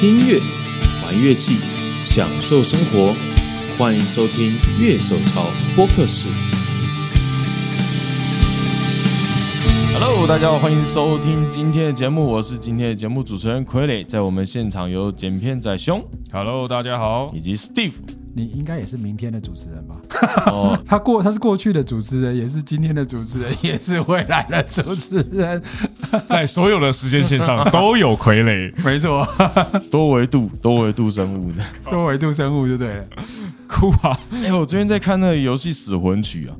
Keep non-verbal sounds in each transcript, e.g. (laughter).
听音乐，玩乐器，享受生活。欢迎收听《乐手潮播客室》。Hello，大家好，欢迎收听今天的节目，我是今天的节目主持人傀儡，在我们现场有剪片仔兄 Hello，大家好。以及 Steve。你应该也是明天的主持人吧？(laughs) 哦，他过他是过去的主持人，也是今天的主持人，也是未来的主持人。(laughs) 在所有的时间线上 (laughs) 都有傀儡，没错，多维度多维度生物的。多维度生物就对了。酷啊！哎、我最近在看那个游戏《死魂曲》啊，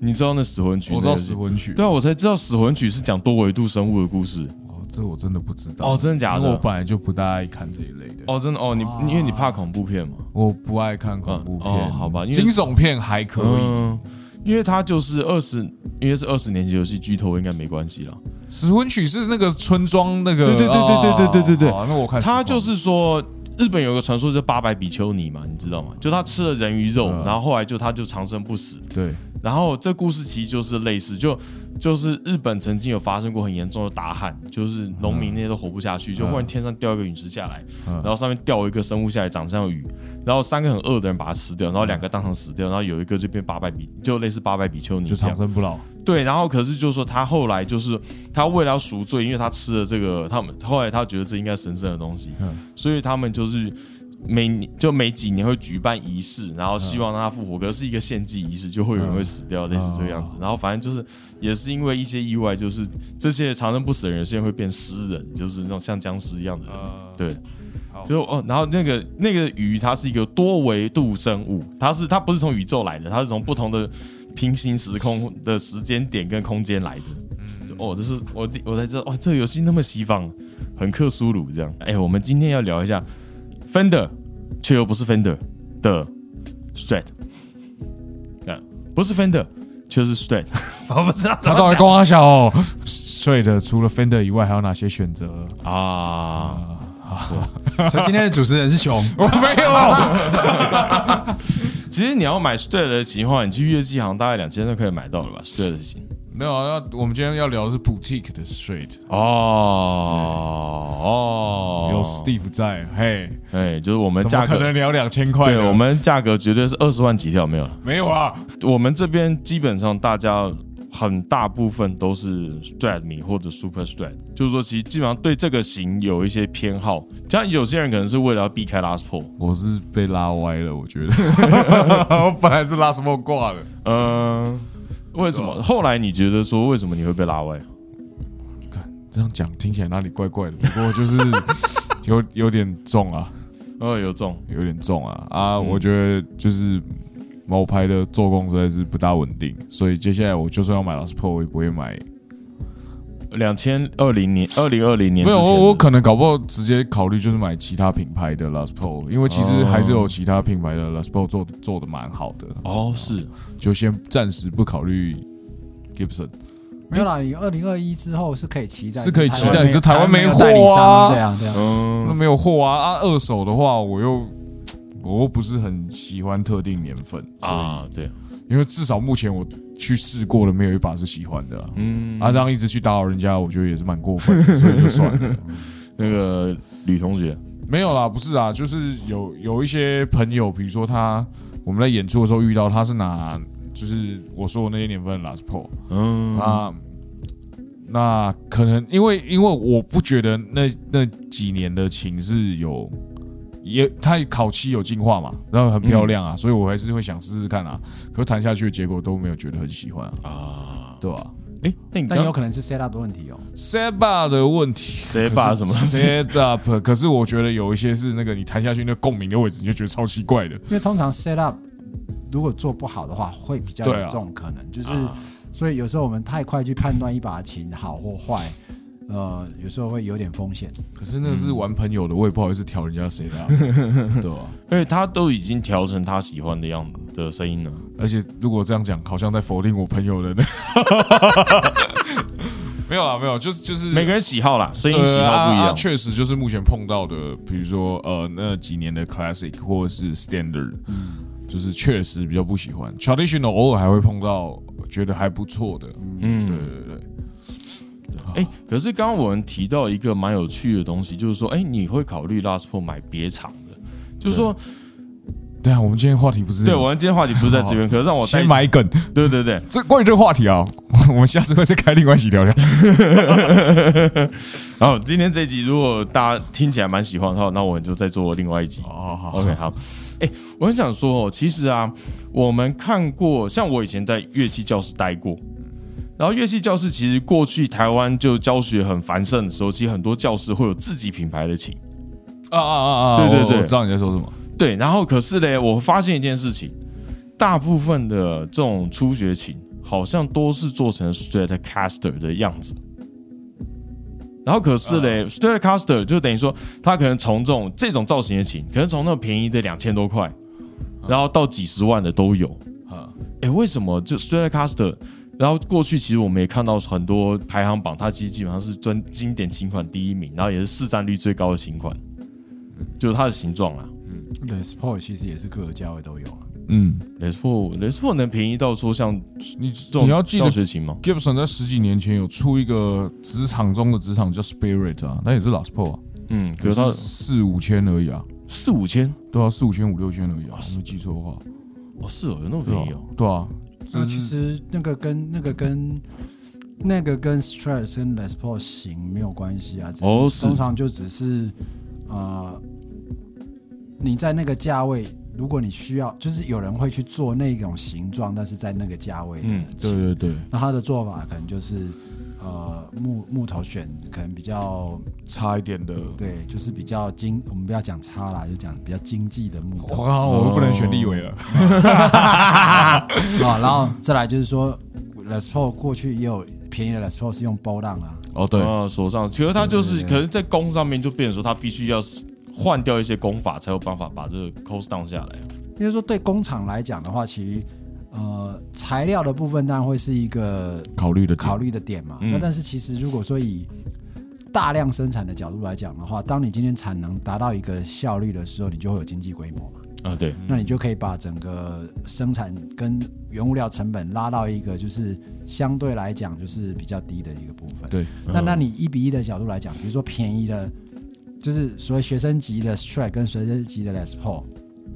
你知道那《死魂曲》？我知道死。魂曲，对啊，我才知道《死魂曲》是讲多维度生物的故事。哦，这我真的不知道哦真的假的因为我本来就不大爱看这一类的。哦，真的哦，你因为你怕恐怖片嘛？我不爱看恐怖片，嗯哦好吧因为惊悚片还可以。嗯，因为它就是二十，因为是二十年级游戏，剧透应该没关系了。死魂曲是那个村庄那个，对对对对对对对对对哦那我看他就是说，日本有个传说叫八百比丘尼嘛，你知道吗？就他吃了人鱼肉，嗯然后后来就他就长生不死。对，然后这故事其实就是类似，就就是日本曾经有发生过很严重的大旱，就是农民那些都活不下去，就忽然天上掉一个陨石下来，嗯然后上面掉一个生物下来，长像鱼，然后三个很饿的人把它吃掉，然后两个当场死掉，然后有一个就变八百比，就类似八百比丘尼就这样长。生不老。对，然后可是就是说他后来就是他为了要赎罪，因为他吃了这个，他们后来他觉得这应该神圣的东西，嗯所以他们就是每就每几年会举办仪式，然后希望让他复活，可是是一个献祭仪式，就会有人会死掉，类似这个样子。然后反正就是也是因为一些意外，就是这些长生不死的人，有些人会变诗人，就是那种像僵尸一样的人。呃，对，就哦，然后那个那个鱼，它是一个多维度生物，它是它不是从宇宙来的，它是从不同的平行时空的时间点跟空间来的。嗯哦，这是我我才知道，哦，这个游戏那么西方，很克苏鲁这样。哎，我们今天要聊一下 Fender，却又不是 Fender 的 Strat，啊，不是 Fender，却是 Strat，(laughs) 我不知道他到底光他小哦，睡的除了 Fender 以外还有哪些选择？啊。(laughs) 所以今天的主持人是熊，(laughs) 我没有。其实你要买 Strat 的琴的话，你去乐器行大概两千就可以买到了吧？Strat 的琴。没有啊，那我们今天要聊的是 boutique 的 straight，哦哦，有 Steve 在，嘿，哎，就是我们价格，可能聊两千块对？我们价格绝对是二十万起跳，没有？了。没有啊，我们这边基本上大家很大部分都是 Strat 迷或者 Super Strat，就是说其实基本上对这个型有一些偏好，像有些人可能是为了要避开 Last Pull，我是被拉歪了，我觉得，(laughs) 我本来是拉什么挂的，嗯，为什么？后来你觉得说为什么你会被拉歪？看这样讲听起来哪里怪怪的，不过就是 (laughs) 有有点重啊，呃，有重，有点重啊啊，嗯我觉得就是某牌的做工实在是不大稳定，所以接下来我就算要买 Lost Pro，我也不会买。两千二零年、二零二零年没有，我我可能搞不好直接考虑就是买其他品牌的 Last Pro，因为其实还是有其他品牌的 Last Pro 做做的蛮好的，哦是就先暂时不考虑 Gibson。没有啦。你二零二一之后是可以期待，是可以期待这台湾没货啊商这样这样。嗯那没有货啊啊！二手的话，我又我又不是很喜欢特定年份啊，啊对，因为至少目前我去试过了，没有一把是喜欢的啊。嗯啊，这样一直去打扰人家，我觉得也是蛮过分的，所以就算了。(laughs) 那个吕同学，没有啦，不是啊，就是有有一些朋友，比如说他我们在演出的时候遇到，他是拿就是我说的那些年份的 Last Pro，嗯那那可能因为因为我不觉得那那几年的情是有也它烤漆有进化嘛，然后很漂亮啊，所以我还是会想试试看啊。可是弹下去的结果都没有觉得很喜欢啊，啊，对吧哎，那你但有可能是 set up 的问题哦。？Set up 的问题 Set up 什么？Set up，可是我觉得有一些是那个你弹下去那个共鸣的位置，你就觉得超奇怪的。因为通常 set up 如果做不好的话，会比较有这种可能，就是啊所以有时候我们太快去判断一把琴好或坏，呃，有时候会有点风险。可是那个是玩朋友的，我也不好意思调人家谁的、(laughs) 啊对吧？因为他都已经调成他喜欢的样子的声音了。而且如果这样讲，好像在否定我朋友的那。(laughs) 没有啦，没有，就是就是每个人喜好啦，声音喜好不一啊啊样。确实就是目前碰到的，比如说呃那几年的 classic 或者是 standard，就是确实比较不喜欢。traditional 偶尔还会碰到觉得还不错的，嗯对哎、可是刚刚我们提到一个蛮有趣的东西，就是说，哎、你会考虑 Last Pro 买别厂的，就是说，对啊，我们今天话题不是对我们今天话题不是在这边，(laughs) 可是让我带先，埋梗。对对对，这关于这个话题啊，(laughs) 我们下次会再开另外一集聊聊。(laughs) 然后今天这一集如果大家听起来蛮喜欢的话，那我们就再做另外一集。哦，好 OK，好。哎、我很想说哦，其实啊，我们看过，像我以前在乐器教室待过，然后乐器教室其实过去台湾就教学很繁盛的时候，其实很多教室会有自己品牌的琴。啊啊啊啊！对对对我我知道你在说什么。对，然后可是嘞，我发现一件事情，大部分的这种初学琴好像都是做成 Stratocaster 的样子。然后可是嘞、s t r a t o c a s t e r 就等于说，它可能从这种这种造型的琴，可能从那种便宜的两千多块，然后到几十万的都有。啊，哎，为什么就 Stratocaster？然后过去其实我们也看到很多排行榜，它其实基本上是专经典琴款第一名，然后也是市占率最高的琴款，就是它的形状啊。嗯。Les Paul 其实也是各个价位都有啊。嗯，Les Paul Les Paul 能便宜到说像你你要记得教学琴吗？Gibson 在十几年前有出一个职场中的职场叫 Spirit 啊，那也是 Last Pro 啊，嗯，可可是它四五千而已啊，四五千？对啊，四五千五六千而已啊，我没记错的话，哦，是哦，有那么便宜哦。，对啊，那其实那个跟那个跟那个跟 Stress 跟 Les Paul 型没有关系啊，哦通常就只是呃你在那个价位，如果你需要，就是有人会去做那种形状，但是在那个价位的嗯，对对对，那他的做法可能就是呃木木头选可能比较差一点的，对，就是比较经，我们不要讲差啦，就讲比较经济的木我头。靠，我们不能选立委了，(laughs) 啊，然后再来就是说 Les Paul 过去也有便宜的 Les Paul 是用波浪啊，哦对，啊，手上，其实它就是可能在弓上面就变成说，它必须要换掉一些功法，才有办法把这个 cost down 下来。因为说对工厂来讲的话，其实呃材料的部分当然会是一个考虑的考虑的点嘛。嗯那但是其实如果说以大量生产的角度来讲的话，当你今天产能达到一个效率的时候，你就会有经济规模嘛。啊，对，那你就可以把整个生产跟原物料成本拉到一个就是相对来讲就是比较低的一个部分。对，那那你一比一的角度来讲，比如说便宜的，就是所谓学生级的 Strike 跟学生级的 Les Paul，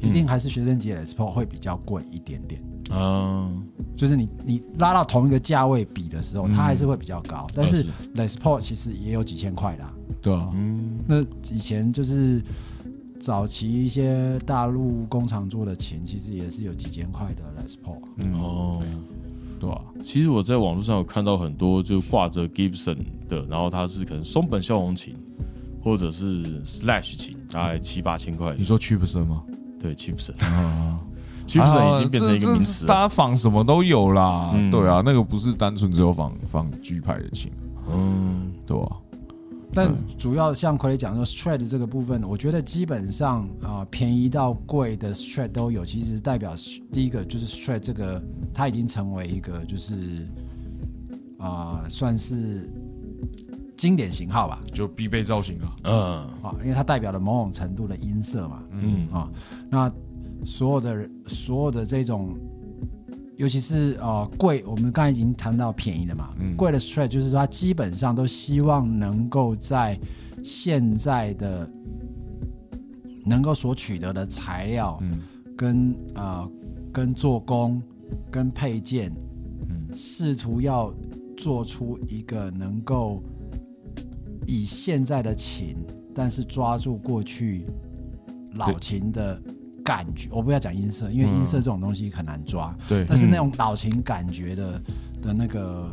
一定还是学生级的 Les Paul 会比较贵一点点。啊，就是你你拉到同一个价位比的时候，它还是会比较高。但是是 Les Paul 其实也有几千块的啊、对啊，嗯，那以前就是早期一些大陆工厂做的琴，其实也是有几千块的 Les Paul 啊。嗯哦，对啊，其实我在网络上有看到很多就挂着 Gibson 的，然后它是可能松本骁龙琴，或者是 Slash 琴，大概七八千块你。说 Chipson 吗？对，Gibson，Gibson 啊，已经变成一个名词家仿什么都有啦，嗯。对啊，那个不是单纯只有仿仿 G 牌的琴，嗯，对吧？但主要像傀儡讲说 Strat 这个部分，我觉得基本上啊、呃便宜到贵的 Strat 都有。其实代表第一个就是 Strat 这个，它已经成为一个就是啊、呃算是经典型号吧。就必备造型啊，嗯。啊，因为它代表了某种程度的音色嘛。嗯。啊，那所有的人所有的这种，尤其是呃贵，我们刚才已经谈到便宜的嘛，嗯。贵的 Strat 就是说它基本上都希望能够在现在的能够所取得的材料嗯。跟呃跟做工跟配件，嗯。试图要做出一个能够以现在的琴，但是抓住过去老琴的感觉。我不要讲音色，因为音色这种东西很难抓，对，但是那种老琴感觉的的那个，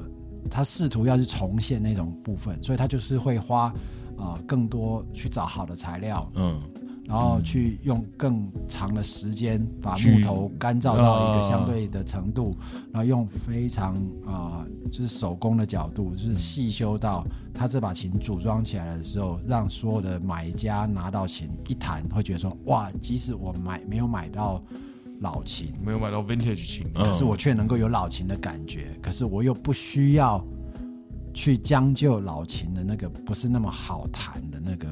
他试图要去重现那种部分，所以他就是会花啊、呃更多去找好的材料，嗯然后去用更长的时间把木头干燥到一个啊。相对的程度，然后用非常啊、呃就是手工的角度，就是细修到他这把琴组装起来的时候，让所有的买家拿到琴一弹，会觉得说哇，即使我买没有买到老琴，没有买到 vintage 琴，嗯可是我却能够有老琴的感觉，可是我又不需要去将就老琴的那个不是那么好弹的那个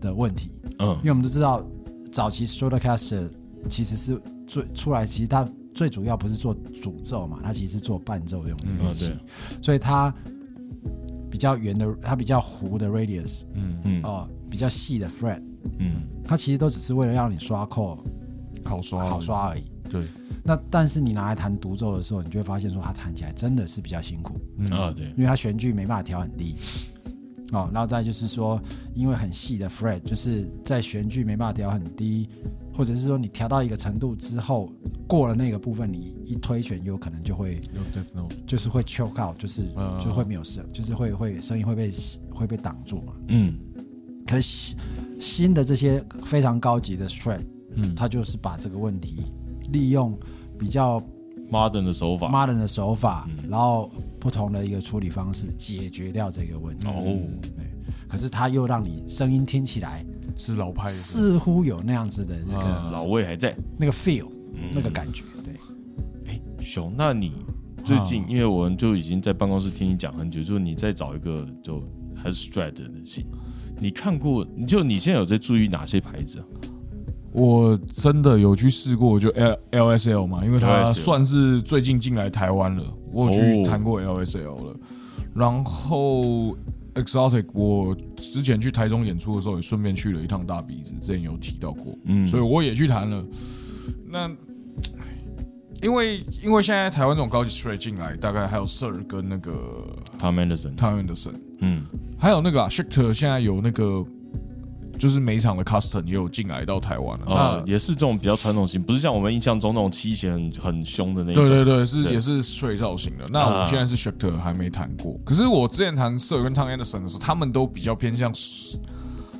的问题。嗯因为我们都知道，早期 Stratocaster 其实是最出来，其实它最主要不是做主奏嘛，它其实是做伴奏用的乐器，嗯所以它比比较圆的，它比较弧的 radius，嗯嗯哦、比较细的 fret，嗯它其实都只是为了让你刷扣好刷好，刷而已。对，那但是你拿来弹独奏的时候，你就会发现说它弹起来真的是比较辛苦，嗯啊对，因为它弦距没办法调很低。哦，然后再就是说，因为很细的 fret，就是在弦距没办法调很低，或者是说你调到一个程度之后，过了那个部分，你一推弦有可能就会有 death note，就是会 choke out，就是、嗯。就会没有声，就是会会声音会被会被挡住嘛。嗯。可是新新的这些非常高级的 strat，嗯，它就是把这个问题利用比较，modern 的手法，modern 的手法，嗯然后不同的一个处理方式解决掉这个问题。哦，对，可是它又让你声音听起来是老派的，似乎有那样子的那个、嗯老味还在。那个 feel，、嗯那个感觉。对，哎，熊，那你最近，啊因为我们就已经在办公室听你讲很久，就是你再找一个就还是 Strat 的琴，你看过？你就你现在有在注意哪些牌子啊？我真的有去试过，就 L L S L 嘛，因为它算是最近进来台湾了，我有去哦弹过 L S L 了。然后 Exotic，我之前去台中演出的时候，也顺便去了一趟大鼻子，之前有提到过，嗯。所以我也去谈了。那因为因为现在台湾这种高级 straight 进来，大概还有 Sir 跟那个 Tom Anderson，Tom Anderson，嗯，还有那个、啊、Schecter，现在有那个就是每一场的 Custom 也有进来到台湾了。呃，那也是这种比较传统型，不是像我们印象中那种七弦很很凶的那种。对对对，是对也是 straight 造型的。那啊我现在是 Schecter 还没弹过，可是我之前弹 Sir 跟 Tom Anderson 的时候，他们都比较偏向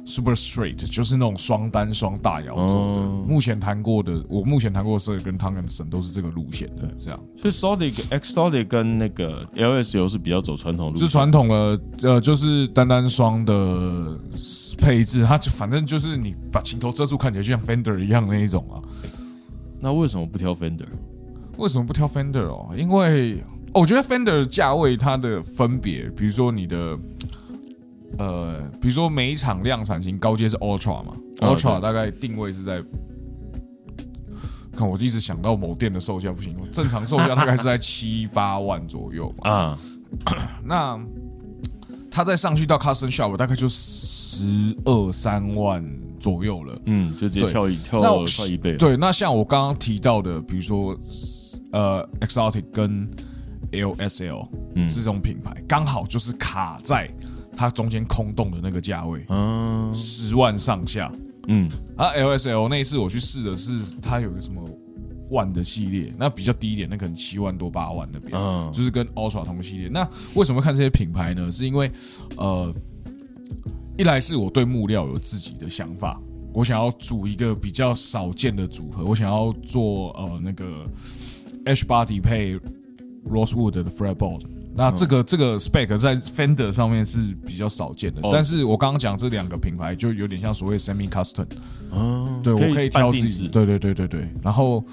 super straight，就是那种双单双大摇走的。哦目前弹过的，我目前弹过的 Sir 跟 Tom Anderson 都是这个路线的，这样。所以 Exotic Exotic 跟那个 LSU 是比较走传统路线，是传统的，呃，就是单单双的配置，它就反正就是你把琴头遮住，看起来就像 Fender 一样那一种啊。那为什么不挑 Fender？为什么不挑 Fender 哦？因为哦我觉得 Fender 的价位它的分别，比如说你的，呃，比如说每一场量产型高阶是 Ultra 嘛、哦 u l t r a 大概定位是在，看我一直想到某店的售价不行，正常售价大概是在七八万左右嘛。啊，(coughs) 那它再上去到 Custom Shop 大概就十二三万左右了。嗯，就直接跳一跳那我快一倍了。对，那像我刚刚提到的，比如说呃，Exotic 跟 LSL 嗯这种品牌，刚好就是卡在它中间空洞的那个价位，嗯十万上下。嗯啊，LSL 那一次我去试的是它有个什么万的系列，那比较低一点，那可能七万多八万那边，嗯就是跟 Ultra 同系列。那为什么会看这些品牌呢？是因为呃，一来是我对木料有自己的想法，我想要组一个比较少见的组合，我想要做呃那个 H body 配 Rosewood 的 fretboard。那这个、这个 spec 在 Fender 上面是比较少见的，哦但是我刚刚讲这两个品牌就有点像所谓 semi custom，嗯，对我可以挑自己对对对对对。然后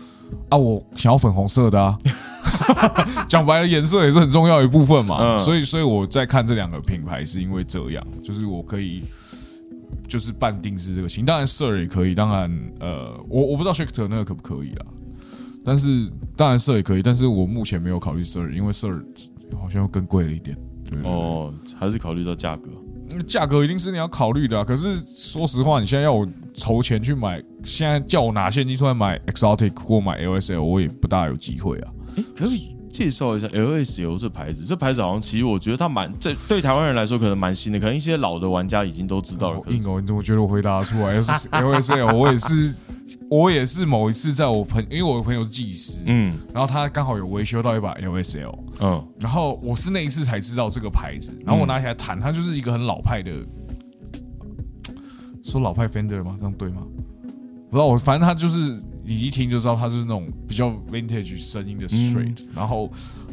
啊，我想要粉红色的啊，(laughs) 讲白了，颜色也是很重要一部分嘛。嗯所以，所以我在看这两个品牌，是因为这样，就是我可以就是半定制这个型。当然，Sir 也可以，当然呃，我我不知道 Schecter 那个可不可以啊。但是当然 Sir 也可以，但是我目前没有考虑 Sir，因为 Sir 好像又更贵了一点。对哦，还是考虑到价格。价格一定是你要考虑的、啊。可是说实话，你现在要我筹钱去买，现在叫我拿现金出来买 Exotic 或买 LSL，我也不大有机会啊。可是介绍一下 LSL 这牌子，这牌子好像其实我觉得它蛮这对台湾人来说可能蛮新的，可能一些老的玩家已经都知道了。好硬哦，你怎么觉得我回答得出来？LSL，我也是，我也是某一次在我朋，因为我的朋友是技师，嗯然后他刚好有维修到一把 LSL，嗯然后我是那一次才知道这个牌子，然后我拿起来弹，它就是一个很老派的，说老派 Fender 吗？这样对吗？不知道，我反正他就是你一听就知道他是那种比较 vintage 声音的 straight，、然后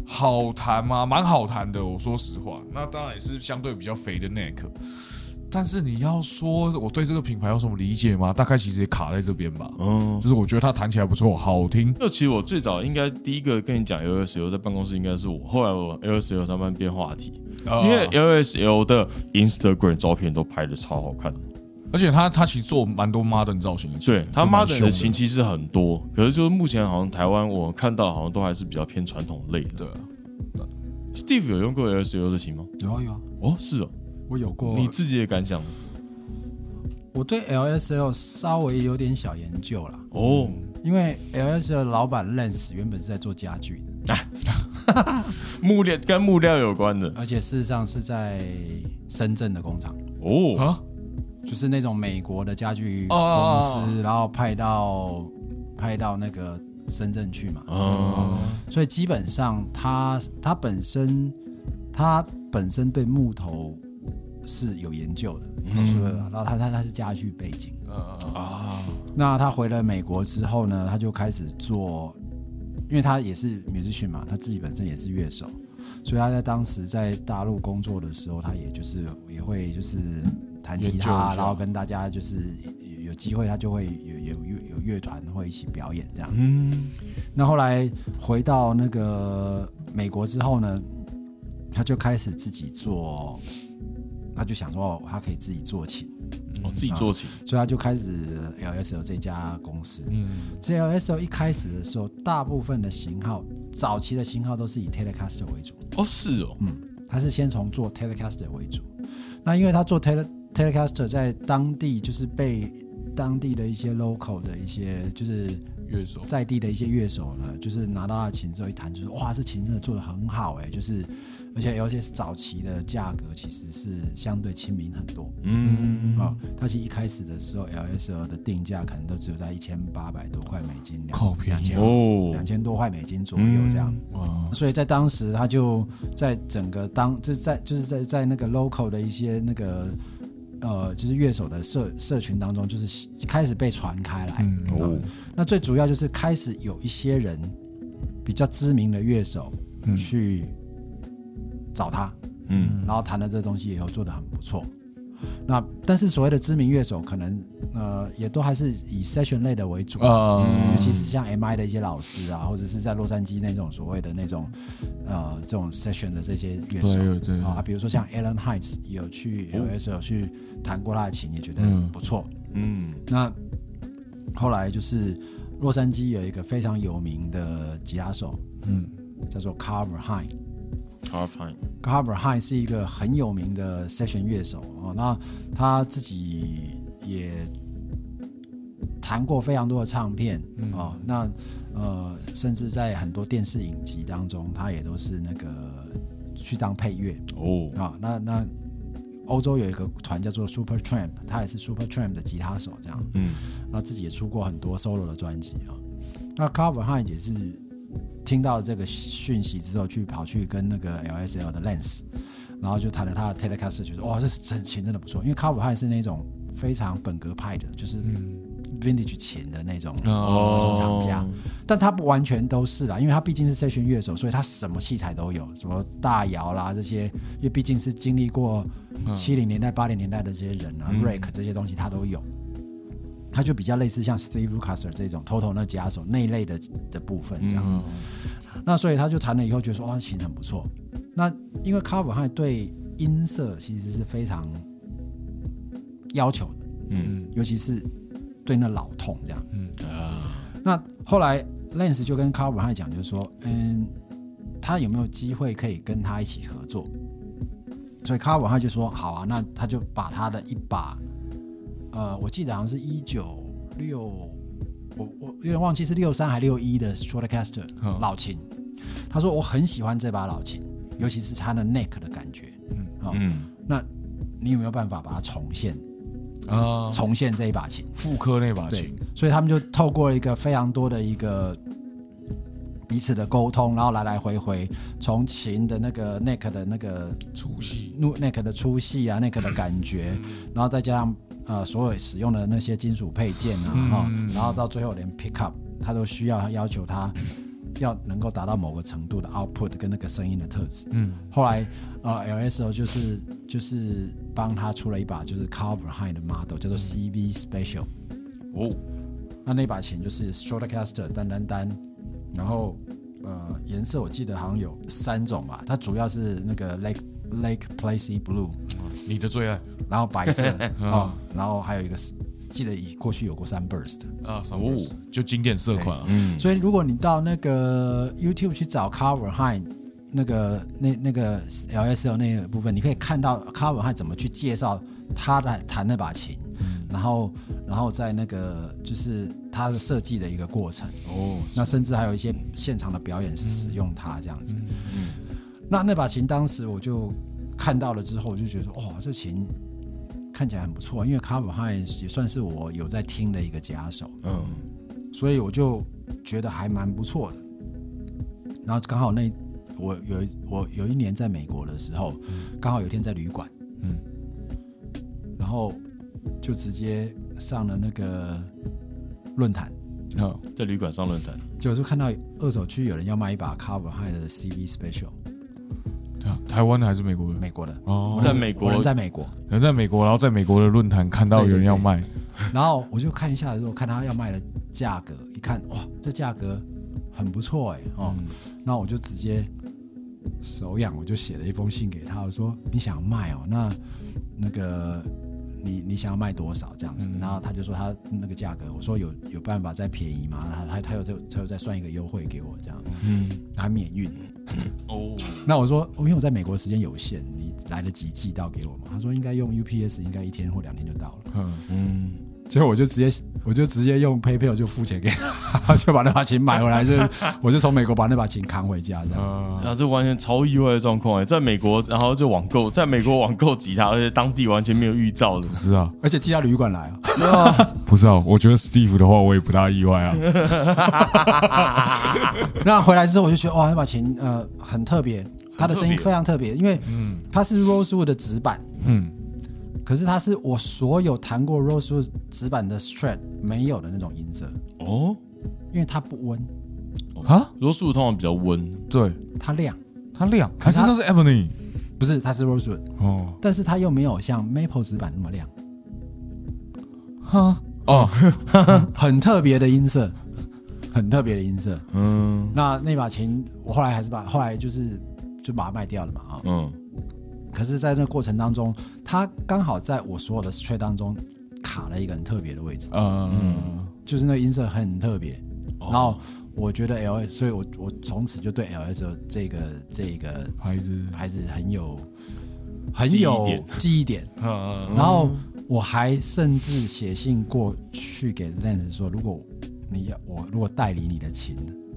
好弹吗？蛮好弹的，我说实话。那当然也是相对比较肥的 neck，但是你要说我对这个品牌有什么理解吗？大概其实也卡在这边吧，嗯。就是我觉得它弹起来不错，好听。就其实我最早应该第一个跟你讲 LSL 在办公室应该是我，后来我 LSL 上班变话题，因为 LSL 的 Instagram 照片都拍的超好看，而且他他其实做蛮多 modern 造型的，对他 modern 的琴其实很多，可是就是目前好像台湾我看到好像都还是比较偏传统类的。对啊，Steve 有用过 LSU 的琴吗？有啊有啊，哦，是哦，我有过。你自己的感想？我对 LSL 稍微有点小研究啦，哦，因为 LSL 老板 Lens 原本是在做家具的，(laughs) 木料跟木料有关的。而且事实上是在深圳的工厂，哦，啊，就是那种美国的家具公哦司，然后派到派到那个深圳去嘛。嗯，所以基本上他他本身他本身对木头是有研究的，是不是？然后他他他是家具背景，啊，那他回了美国之后呢，他就开始做，因为他也是 musician 嘛，他自己本身也是乐手，所以他在当时在大陆工作的时候，他也就是也会就是弹吉他，然后跟大家就是有有机会他就会有有有有乐团会一起表演这样。嗯，那后来回到那个美国之后呢，他就开始自己做，他就想说哦他可以自己做琴，哦，自己做琴，所以他就开始 LSL 这家公司。嗯，这 LSL 一开始的时候，大部分的型号，早期的型号都是以 Telecaster 为主，哦，是哦，嗯他是先从做 Telecaster 为主。那因为他做 Tele Telecaster 在当地就是被当地的一些 local 的一些就是乐手，在地的一些乐手呢，就是拿到他的琴之后一弹，就是哇，这琴真的做的很好哎，就是而且而且是早期的价格其实是相对亲民很多嗯，啊。它其实一开始的时候，LSL 的定价可能都只有在一千八百多块美金，两千哦两，千多块美金左右这样。哇，所以在当时，它就在整个当就是在就是在在那个 local 的一些那个呃，就是乐手的社社群当中，就是开始被传开来。嗯，哦，那最主要就是开始有一些人比较知名的乐手嗯去找他，嗯，然后谈了这东西以后做的很不错。那但是所谓的知名乐手，可能呃也都还是以 session 类的为主，啊，尤其是像 MI 的一些老师啊，或者是在洛杉矶那种所谓的那种呃这种 session 的这些乐手啊，比如说像 Alan Heights 有去 LS 有去弹过他的琴，也觉得嗯不错。嗯，那后来就是洛杉矶有一个非常有名的吉他手，嗯，叫做 Carver High。Carpine，Carver High 是一个很有名的 session 乐手哦，那他自己也弹过非常多的唱片哦，那呃，甚至在很多电视影集当中，他也都是那个去当配乐。哦，啊、那那欧洲有一个团叫做 Super Tramp，他也是 Super Tramp 的吉他手这样，嗯，那自己也出过很多 solo 的专辑啊。那 Carver High 也是听到这个讯息之后，去跑去跟那个 LSL 的 Lens，然后就谈了他的 Telecaster，就说哇，这真琴真的不错，因为 Carver High 是那种非常本格派的，就是嗯，vintage 琴的那种。哦，收藏家但他不完全都是啦，因为他毕竟是 session 乐手，所以他什么器材都有，什么大摇啦这些，因为毕竟是经历过七零年代、八零年代的这些人啊、r a k 这些东西他都有。他就比较类似像 Steve Lukather 这种 Toto 那吉他手那一类的的部分这样。嗯，那所以他就弹了以后觉得说哇琴很不错。那因为 Carver High 对音色其实是非常要求的，嗯尤其是对那老痛这样。嗯啊，那后来 Lens 就跟 Carver High 讲，就是说，嗯，他有没有机会可以跟他一起合作？所以 Carver High 就说好啊，那他就把他的一把，呃，我记得好像是一九六，我我有点忘记是六三还六一的 Stratocaster 嗯。老琴，他说我很喜欢这把老琴，尤其是它的 neck 的感觉。嗯。哦，嗯，那你有没有办法把它重现？啊，重现这一把琴？复刻那把琴，，所以他们就透过一个非常多的一个彼此的沟通，然后来来回回，从琴的那个 neck 的那个粗细，neck 的粗细啊，neck 的感觉，然后再加上呃所有使用的那些金属配件啊，哈、然后到最后连 pickup 它都需要要求它要能够达到某个程度的 output 跟那个声音的特质。嗯，后来呃 LSO 就是就是帮他出了一把就是 Carver High 的 model，叫做 CV Special。哦，那那把琴就是 Stratocaster 单单单，然后呃颜色我记得好像有三种吧，它主要是那个 Lake Lake Placey Blue，你的最爱。然后白色哦，然后还有一个是记得以过去有过 Sunburst，啊，Sunburst 就经典色款啊，嗯，所以如果你到那个 YouTube 去找 Cover High，那个那那个 LSL 那个部分，你可以看到 cover 汉怎么去介绍他的弹那把琴，然后然后在那个就是他的设计的一个过程。哦，那甚至还有一些现场的表演是使用它这样子。那那把琴当时我就看到了之后，我就觉得哇，这琴看起来很不错，因为 Cover High 也算是我有在听的一个假手，嗯。所以我就觉得还蛮不错的。然后刚好那我有一我有一年在美国的时候，刚好有一天在旅馆，嗯，然后就直接上了那个论坛。好，在旅馆上论坛，就是看到二手区有人要卖一把 Cover High 的 CV Special，台湾的还是美国的？美国的，哦，在美国人在美国，人在美国，然后在美国的论坛看到有人要卖，然后我就看一下，如果看他要卖的价格，一看哇，这价格很不错哎哦，那我就直接手痒，我就写了一封信给他，我说你想卖哦，那那个你你想要卖多少这样子？然后他就说他那个价格，我说有有办法再便宜吗？他他他有再他有再算一个优惠给我这样，嗯，还免运。(laughs) 哦，那我说，因为我在美国时间有限，你来得及寄到给我吗？他说应该用 UPS，应该一天或两天就到了。嗯，嗯，结果我就直接我就直接用 PayPal 就付钱给他，(laughs) 就把那把琴买回来，就我就从美国把那把琴扛回家，这样。呃，啊，这完全超意外的状况哎，在美国，然后就网购，在美国网购吉他，而且当地完全没有预兆的，不是啊，而且寄到旅馆来啊，(laughs) 不是啊，我觉得 Steve 的话我也不大意外啊，(laughs) 那回来之后我就觉得哇，那把琴呃很特别，它的声音非常特别，因为它是 Rosewood 的纸板，嗯，可是它是我所有弹过 Rosewood 纸板的 Strat 没有的那种音色，哦，因为它不温，啊，Rosewood 通常比较温，对，它亮，它亮，还是那是 Ebony 不是它是 Rosewood，哦，但是它又没有像 Maple 纸板那么亮，哈，哦，(laughs) 很特别的音色，很特别的音色。嗯。那那把琴我后来还是把后来就是就把它卖掉了嘛啊。嗯，可是，在那个过程当中，它刚好在我所有的 strat 当中卡了一个很特别的位置，嗯嗯，就是那个音色很特别。哦。然后我觉得 L S，所以我我从此就对 L S 这个这个牌子，牌子很有很有点记忆点。嗯，然后我还甚至写信过去给 Lens 说，如果你要我如果代理你的琴，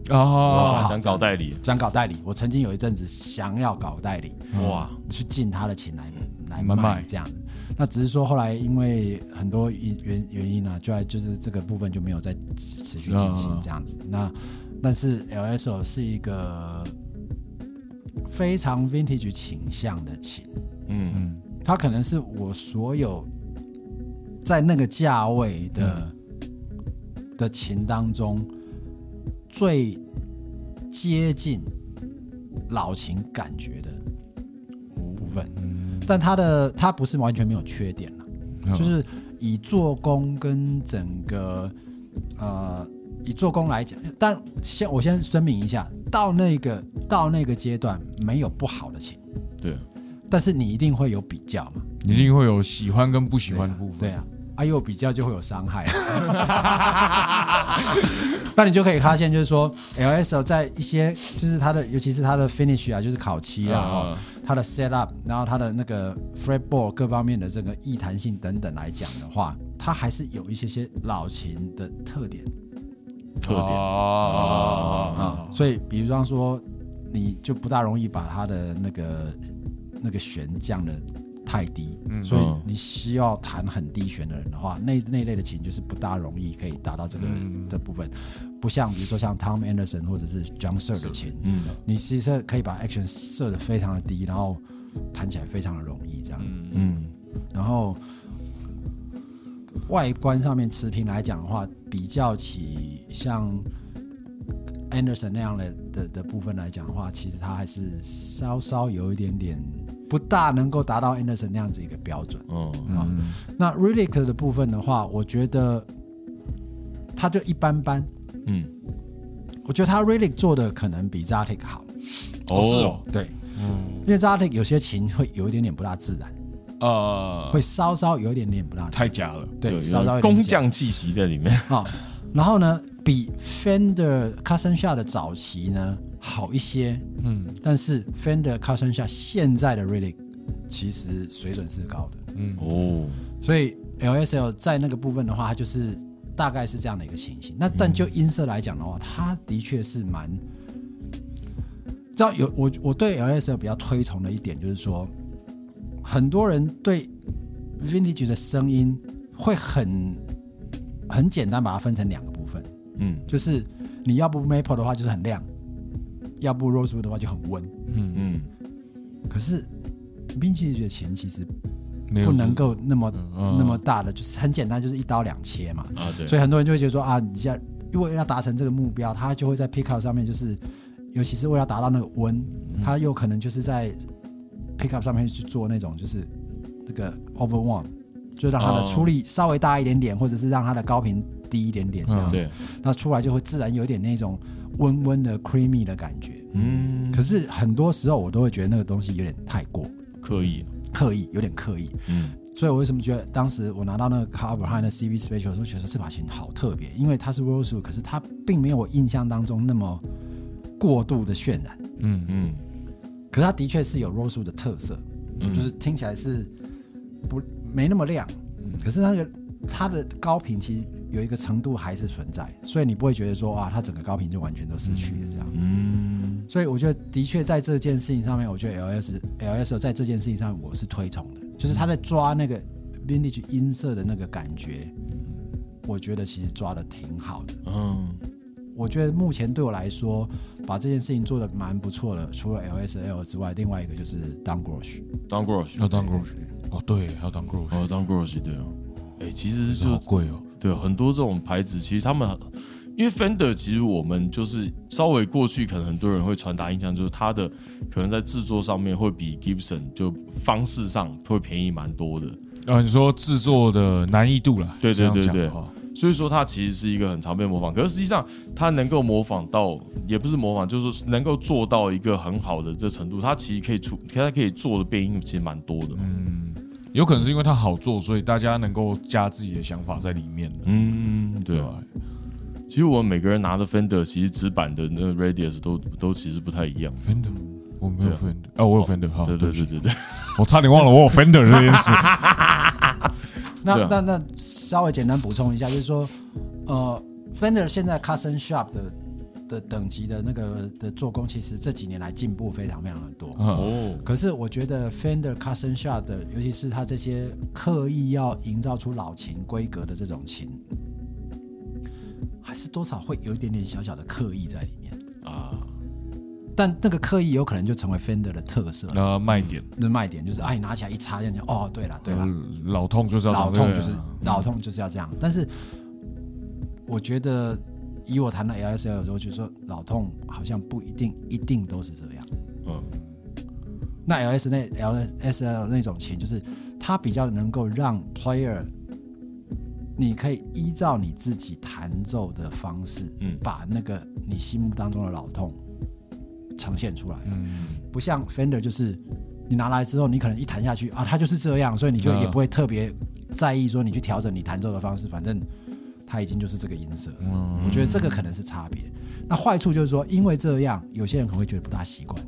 啊，好想搞代理，想搞代理，我曾经有一阵子想要搞代理，哇，去进他的琴来来买卖。卖这样。子。那只是说后来因为很多原原原因啊，就在就是这个部分就没有再持持续进行这样子。那但是 LSO 是一个非常 vintage 倾向的琴，嗯。嗯，它可能是我所有在那个价位的、的琴当中最接近老琴感觉的部分。但它的它不是完全没有缺点了，嗯。就是以做工跟整个呃以做工来讲，但先我先声明一下，到那个到那个阶段没有不好的琴，对，但是你一定会有比较嘛。一定会有喜欢跟不喜欢的部分，对啊，啊，有比较就会有伤害。(laughs) 那你就可以发现，就是说，LSO 在一些就是它的，尤其是它的 finish 啊，就是烤漆啊，哦，它的 set up，然后它的那个 fretboard 各方面的这个易弹性等等来讲的话，它还是有一些些老琴的特点特点啊啊。所以，比如方说，你就不大容易把它的那个那个悬降的太低，所以你需要弹很低弦的人的话，那那类的琴就是不大容易可以达到这个的部分。不像比如说像 Tom Anderson 或者是 John Sir 的琴，嗯你其实可以把 action 设的非常的低，然后弹起来非常的容易这样。嗯然后外观上面持平来讲的话，比较起像 Anderson 那样的的的部分来讲的话，其实它还是稍稍有一点点不大能够达到 Anderson 那样子一个标准。嗯。啊，那 Relic 的部分的话，我觉得它就一般般。嗯，我觉得它 Relic 做的可能比 Zatic 好，哦，对，嗯因为 Zatic 有些琴会有一点点不大自然，呃，会稍稍有一点点不大太假了，对，稍稍有工匠气息在里面，啊。然后呢比 Fender Custom Shop 的早期呢好一些，嗯。但是 Fender Custom Shop 现在的 Relic 其实水准是高的，嗯。哦，所以 LSL 在那个部分的话，它就是大概是这样的一个情形。那但就音色来讲的话，它的确是蛮，知道有我我对 LSL 比较推崇的一点就是说，很多人对 Vintage 的声音会很很简单把它分成两个部分，嗯。就是你要不 Maple 的话就是很亮，要不 Rosewood 的话就很温。嗯，嗯。可是 Vintage 的钱其实不能够那么、嗯那么大的，就是很简单，就是一刀两切嘛。啊对，所以很多人就会觉得说啊，你现在如果要达成这个目标，他就会在 pickup 上面，就是尤其是为了达到那个温，他有可能就是在 pickup 上面去做那种就是那个 over one，就让它的哦出力稍微大一点点，或者是让它的高频低一点点这样，嗯对，那出来就会自然有点那种温温的 creamy 的感觉。嗯，可是很多时候我都会觉得那个东西有点太过。刻意，刻意，有点刻意。嗯。所以我为什么觉得当时我拿到那个 Carver 和那 CB Special 的时候，觉得这把琴好特别，因为它是 Rosewood，可是它并没有我印象当中那么过度的渲染，嗯嗯。可是它的确是有 Rosewood 的特色，嗯，就是听起来是不没那么亮，嗯。可是那个它的高频其实有一个程度还是存在，所以你不会觉得说啊，它整个高频就完全都失去了这样。嗯所以我觉得的确在这件事情上面，我觉得 LS LS 在这件事情上我是推崇的，就是他在抓那个 vintage 音色的那个感觉，我觉得其实抓的挺好的。嗯我觉得目前对我来说，把这件事情做的蛮不错的。除了 LSL 之外，另外一个就是 Down Grosh。，Down Grosh，要 Don Grosh，哦，对，还要当 gross，哦，Down Grosh，对哦，哎，其实是好就贵哦，对很多这种牌子，其实他们因为 Fender，其实我们就是稍微过去，可能很多人会传达印象，就是它的可能在制作上面会比 Gibson 就方式上会便宜蛮多的，啊，你说制作的难易度啦，对对对对所以说它其实是一个很常被模仿，可是实际上它能够模仿到，也不是模仿，就是说能够做到一个很好的这程度，它其实可以出，它可以做的变音其实蛮多的嘛。有可能是因为它好做，所以大家能够加自己的想法在里面了，嗯，对。对吧？其实我们每个人拿的 Fender，其实纸板的那个 radius 都都其实不太一样。Fender，我没有 Fender，哦，我有 Fender，好，对对对对对，(laughs) 我差点忘了我有 Fender 这件事。(laughs) 那、那那稍微简单补充一下，就是说，呃，Fender 现在 Custom Shop 的的等级的那个的做工，其实这几年来进步非常非常的多。嗯，哦，可是我觉得 Fender Custom Shop 的，尤其是它这些刻意要营造出老琴规格的这种琴，还是多少会有一点点小小的刻意在里面。啊，但这个刻意有可能就成为 Fender 的特色了，那卖点，那卖点就是哎，拿起来一插，这样就哦，对了，对了，嗯老痛就是要老痛就是老痛就是要这样。但是我觉得以我谈到 LSL 的时候，就说老痛好像不一定一定都是这样。嗯那 LS 那 LSL 那种琴，就是它比较能够让 player，你可以依照你自己弹奏的方式，嗯把那个你心目当中的老痛呈现出来。嗯，不像 Fender，就是你拿来之后，你可能一弹下去啊，它就是这样，所以你就嗯也不会特别在意说你去调整你弹奏的方式，反正它已经就是这个音色。嗯我觉得这个可能是差别。那坏处就是说，因为这样，有些人可能会觉得不大习惯。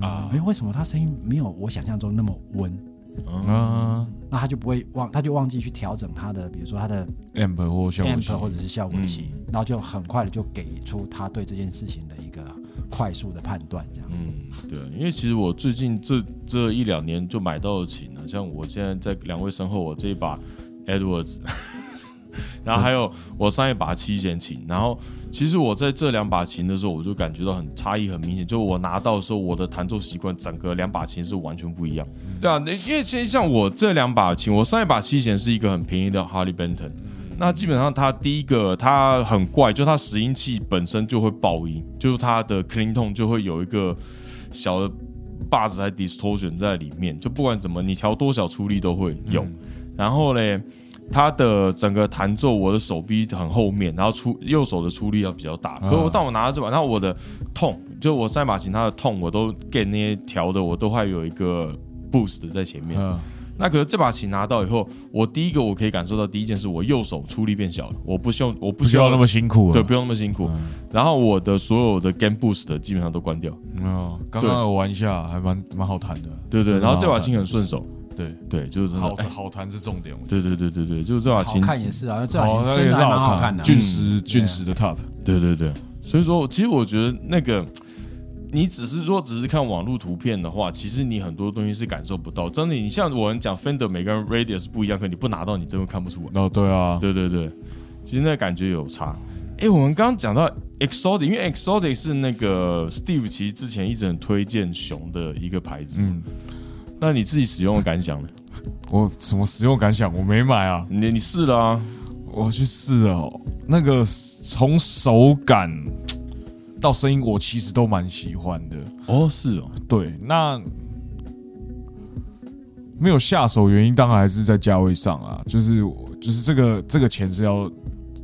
啊哎，为什么他声音没有我想象中那么温？嗯啊那他就不会忘，他就忘记去调整他的，比如说他的，amp 或效果器 amp 或者是效果器，然后就很快的就给出他对这件事情的一个快速的判断，这样。嗯，对，因为其实我最近这这一两年就买到的琴了，像我现在在两位身后，我这一把 Edwards，然后还有我上一把七弦琴，然后其实我在这两把琴的时候，我就感觉到很差异很明显，就我拿到的时候，我的弹奏习惯整个两把琴是完全不一样。对啊，因为其实像我这两把琴，我上一把七弦是一个很便宜的 Harley Benton。那基本上它第一个它很怪，就它拾音器本身就会爆音，就是它的 clean tone 就会有一个小的 buzz 还 distortion 在里面，就不管怎么你调多少出力都会有。然后呢，它的整个弹奏，我的手臂很后面，然后出右手的出力要比较大。可我当我拿到这把，然后我的痛，就我三把琴它的痛，我都 get 那些调的，我都还有一个 boost 在前面。嗯那可是这把琴拿到以后，我第一个我可以感受到第一件事，我右手出力变小了，我不需要我不需要那么辛苦了。对，不用那么辛苦。然后我的所有的 game boost 基本上都关掉，嗯，刚刚有玩一下，还蛮蛮好弹的。对对。然后这把琴很顺手，对，对，就是真的好哎好谈是重点。我觉得对对对对对，就是这把好琴看也是啊，这好，把琴真的蛮好看的。俊嗯实俊石的 top。对对对，所以说，其实我觉得那个，你只是如果只是看网络图片的话，其实你很多东西是感受不到。真的，你像我们讲 Fender，每个人 radius 不一样，可你不拿到，你真的看不出来。哦，对啊，对对对，其实那感觉有差。哎，我们刚刚讲到 Exotic，因为 Exotic 是那个 Steve 其实之前一直很推荐熊的一个牌子。嗯，那你自己使用的感想呢？(laughs) 我什么使用感想？我没买啊，你你试了啊？我去试了哦。那个从手感到声音，我其实都蛮喜欢的。哦，是哦，对，那没有下手原因，当然还是在价位上啊，就是就是这个这个钱是要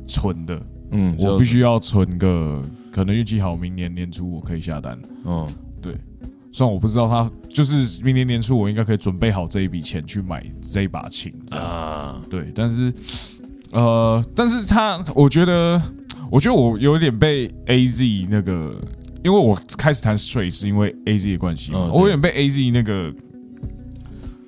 存的，嗯，我必须要存个，可能运气好，明年年初我可以下单。嗯虽然我不知道他就是明年年初我应该可以准备好这一笔钱去买这一把琴，啊，对，但是呃，但是他我觉得，我觉得我有点被 A Z 那个，因为我开始弹 straight 是因为 A Z 的关系我有点被 A Z 那个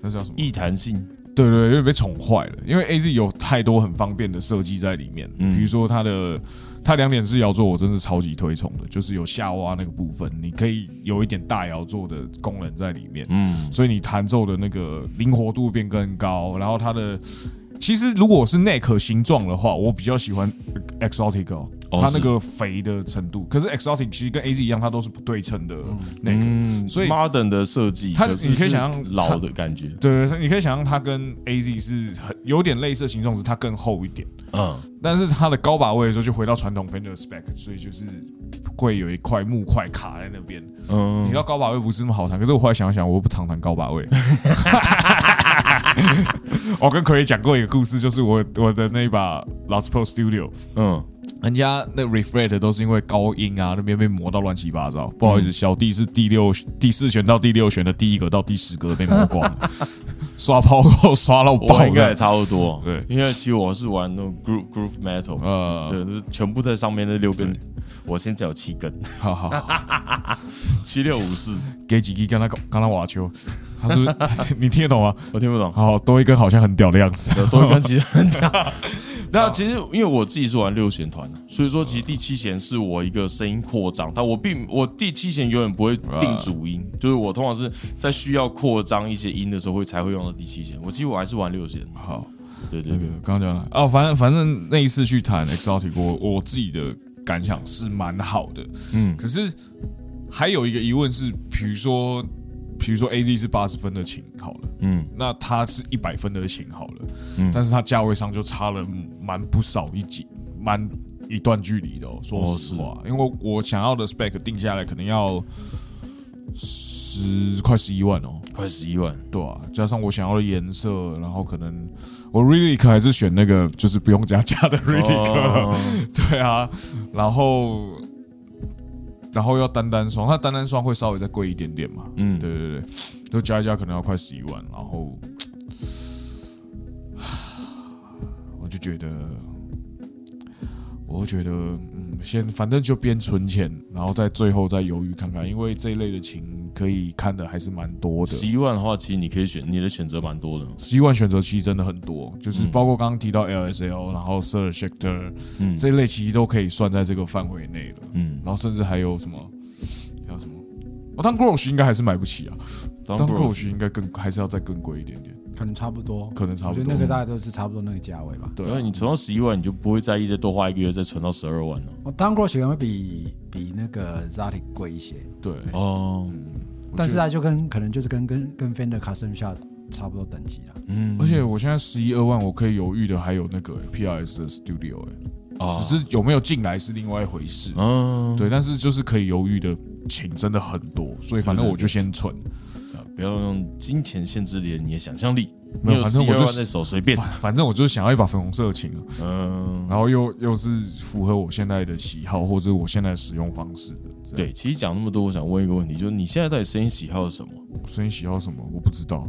那叫什么？易弹性，对对，有点被宠坏了，因为 A Z 有太多很方便的设计在里面，嗯。比如说它的它两点式摇座，我真是超级推崇的，就是有下挖那个部分，你可以有一点大摇座的功能在里面，嗯。所以你弹奏的那个灵活度变更高，然后它的其实如果是 neck 形状的话，我比较喜欢 exotic 哦，哦它那个肥的程度，可是 exotic 其实跟 A Z 一样，它都是不对称的 neck，、嗯，所以 modern 的设计，它可你可以想象老的感觉，对对，你可以想象它跟 A Z 是很有点类似的形状，只是它更厚一点。嗯但是它的高把位的时候就回到传统 Fender spec，所以就是会有一块木块卡在那边。嗯你知道高把位不是那么好弹，可是我后来想想，我又不常弹高把位。(laughs) (laughs) 我跟 Cray 讲过一个故事，就是我我的那一把 Lost Pro Studio，嗯。人家那 refret 都是因为高音啊那边被磨到乱七八糟。不好意思，小弟是第六第四弦到第六弦的第一个到第十个被磨光了，刷抛扣刷到爆我应该也。差不多，对。因为其实我是玩那种 groove groove metal，呃，对，就是全部在上面那六根，我现在有七根，好好好，(laughs) 七六五四，给几个跟他跟他瓦球，他是是 (laughs) 你听得懂吗？我听不懂，好，多一根好像很屌的样子。多一根 (laughs) 其实很屌。那其实因为我自己是玩六弦团的，所以说其实第七弦是我一个声音扩张，但我并我第七弦永远不会定主音，就是我通常是在需要扩张一些音的时候会才会用到第七弦。我其实我还是玩六弦，好，对对对那个，刚刚讲了哦，反正反正那一次去弹 Exotic，我我自己的感想是蛮好的。嗯可是还有一个疑问是，比如说，比如说 A Z 是八十分的琴好了，嗯那它是一百分的琴好了，嗯但是它价位上就差了蛮不少一级，蛮一段距离的哦。说实话，因为我想要的 spec 定下来可能要十快十一万哦。快十一万，对啊，加上我想要的颜色，然后可能我 Relic 还是选那个就是不用加价的哦。(laughs) 对啊，然后然后要单单双，它单单双会稍微再贵一点点嘛，嗯，对对对，就加一加可能要快十一万，然后 (sighs) 我就觉得，我觉得，嗯，先反正就边存钱，然后再最后再犹豫看看，因为这一类的情可以看的还是蛮多的，十一万的话，其实你可以选，你的选择蛮多的。十一万选择其实真的很多，就是嗯包括刚刚提到 LSL，然后 Sir Schecter 嗯这一类其实都可以算在这个范围内了。嗯，然后甚至还有什么？我、当 Grosh 应该还是买不起啊，当 Grosh 应该更还是要再更贵一点点，可能差不多，可能差不多。我觉得那个大概都是差不多那个价位吧。对啊、然后你存到十一万，你就不会在意再多花一个月再存到十二万了。我当 Grosh 可能会比比那个 Zati 贵一些，对，哦，但是它就跟可能就是跟跟跟 Fender Custom Shop 差不多等级了。嗯。而且我现在十一二万，我可以犹豫的还有那个、PRS 的 Studio，哎、啊只是有没有进来是另外一回事。嗯，对，但是就是可以犹豫的琴真的很多，所以反正我就先存。啊不要用金钱限制了你的想象力。没有反正我就12万在手随便。反反正我就是想要一把粉红色的琴啊，嗯，然后又又是符合我现在的喜好或者我现在使用方式的。对，其实讲那么多，我想问一个问题，就是你现在到底声音喜好是什么？声音喜好什么我不知道，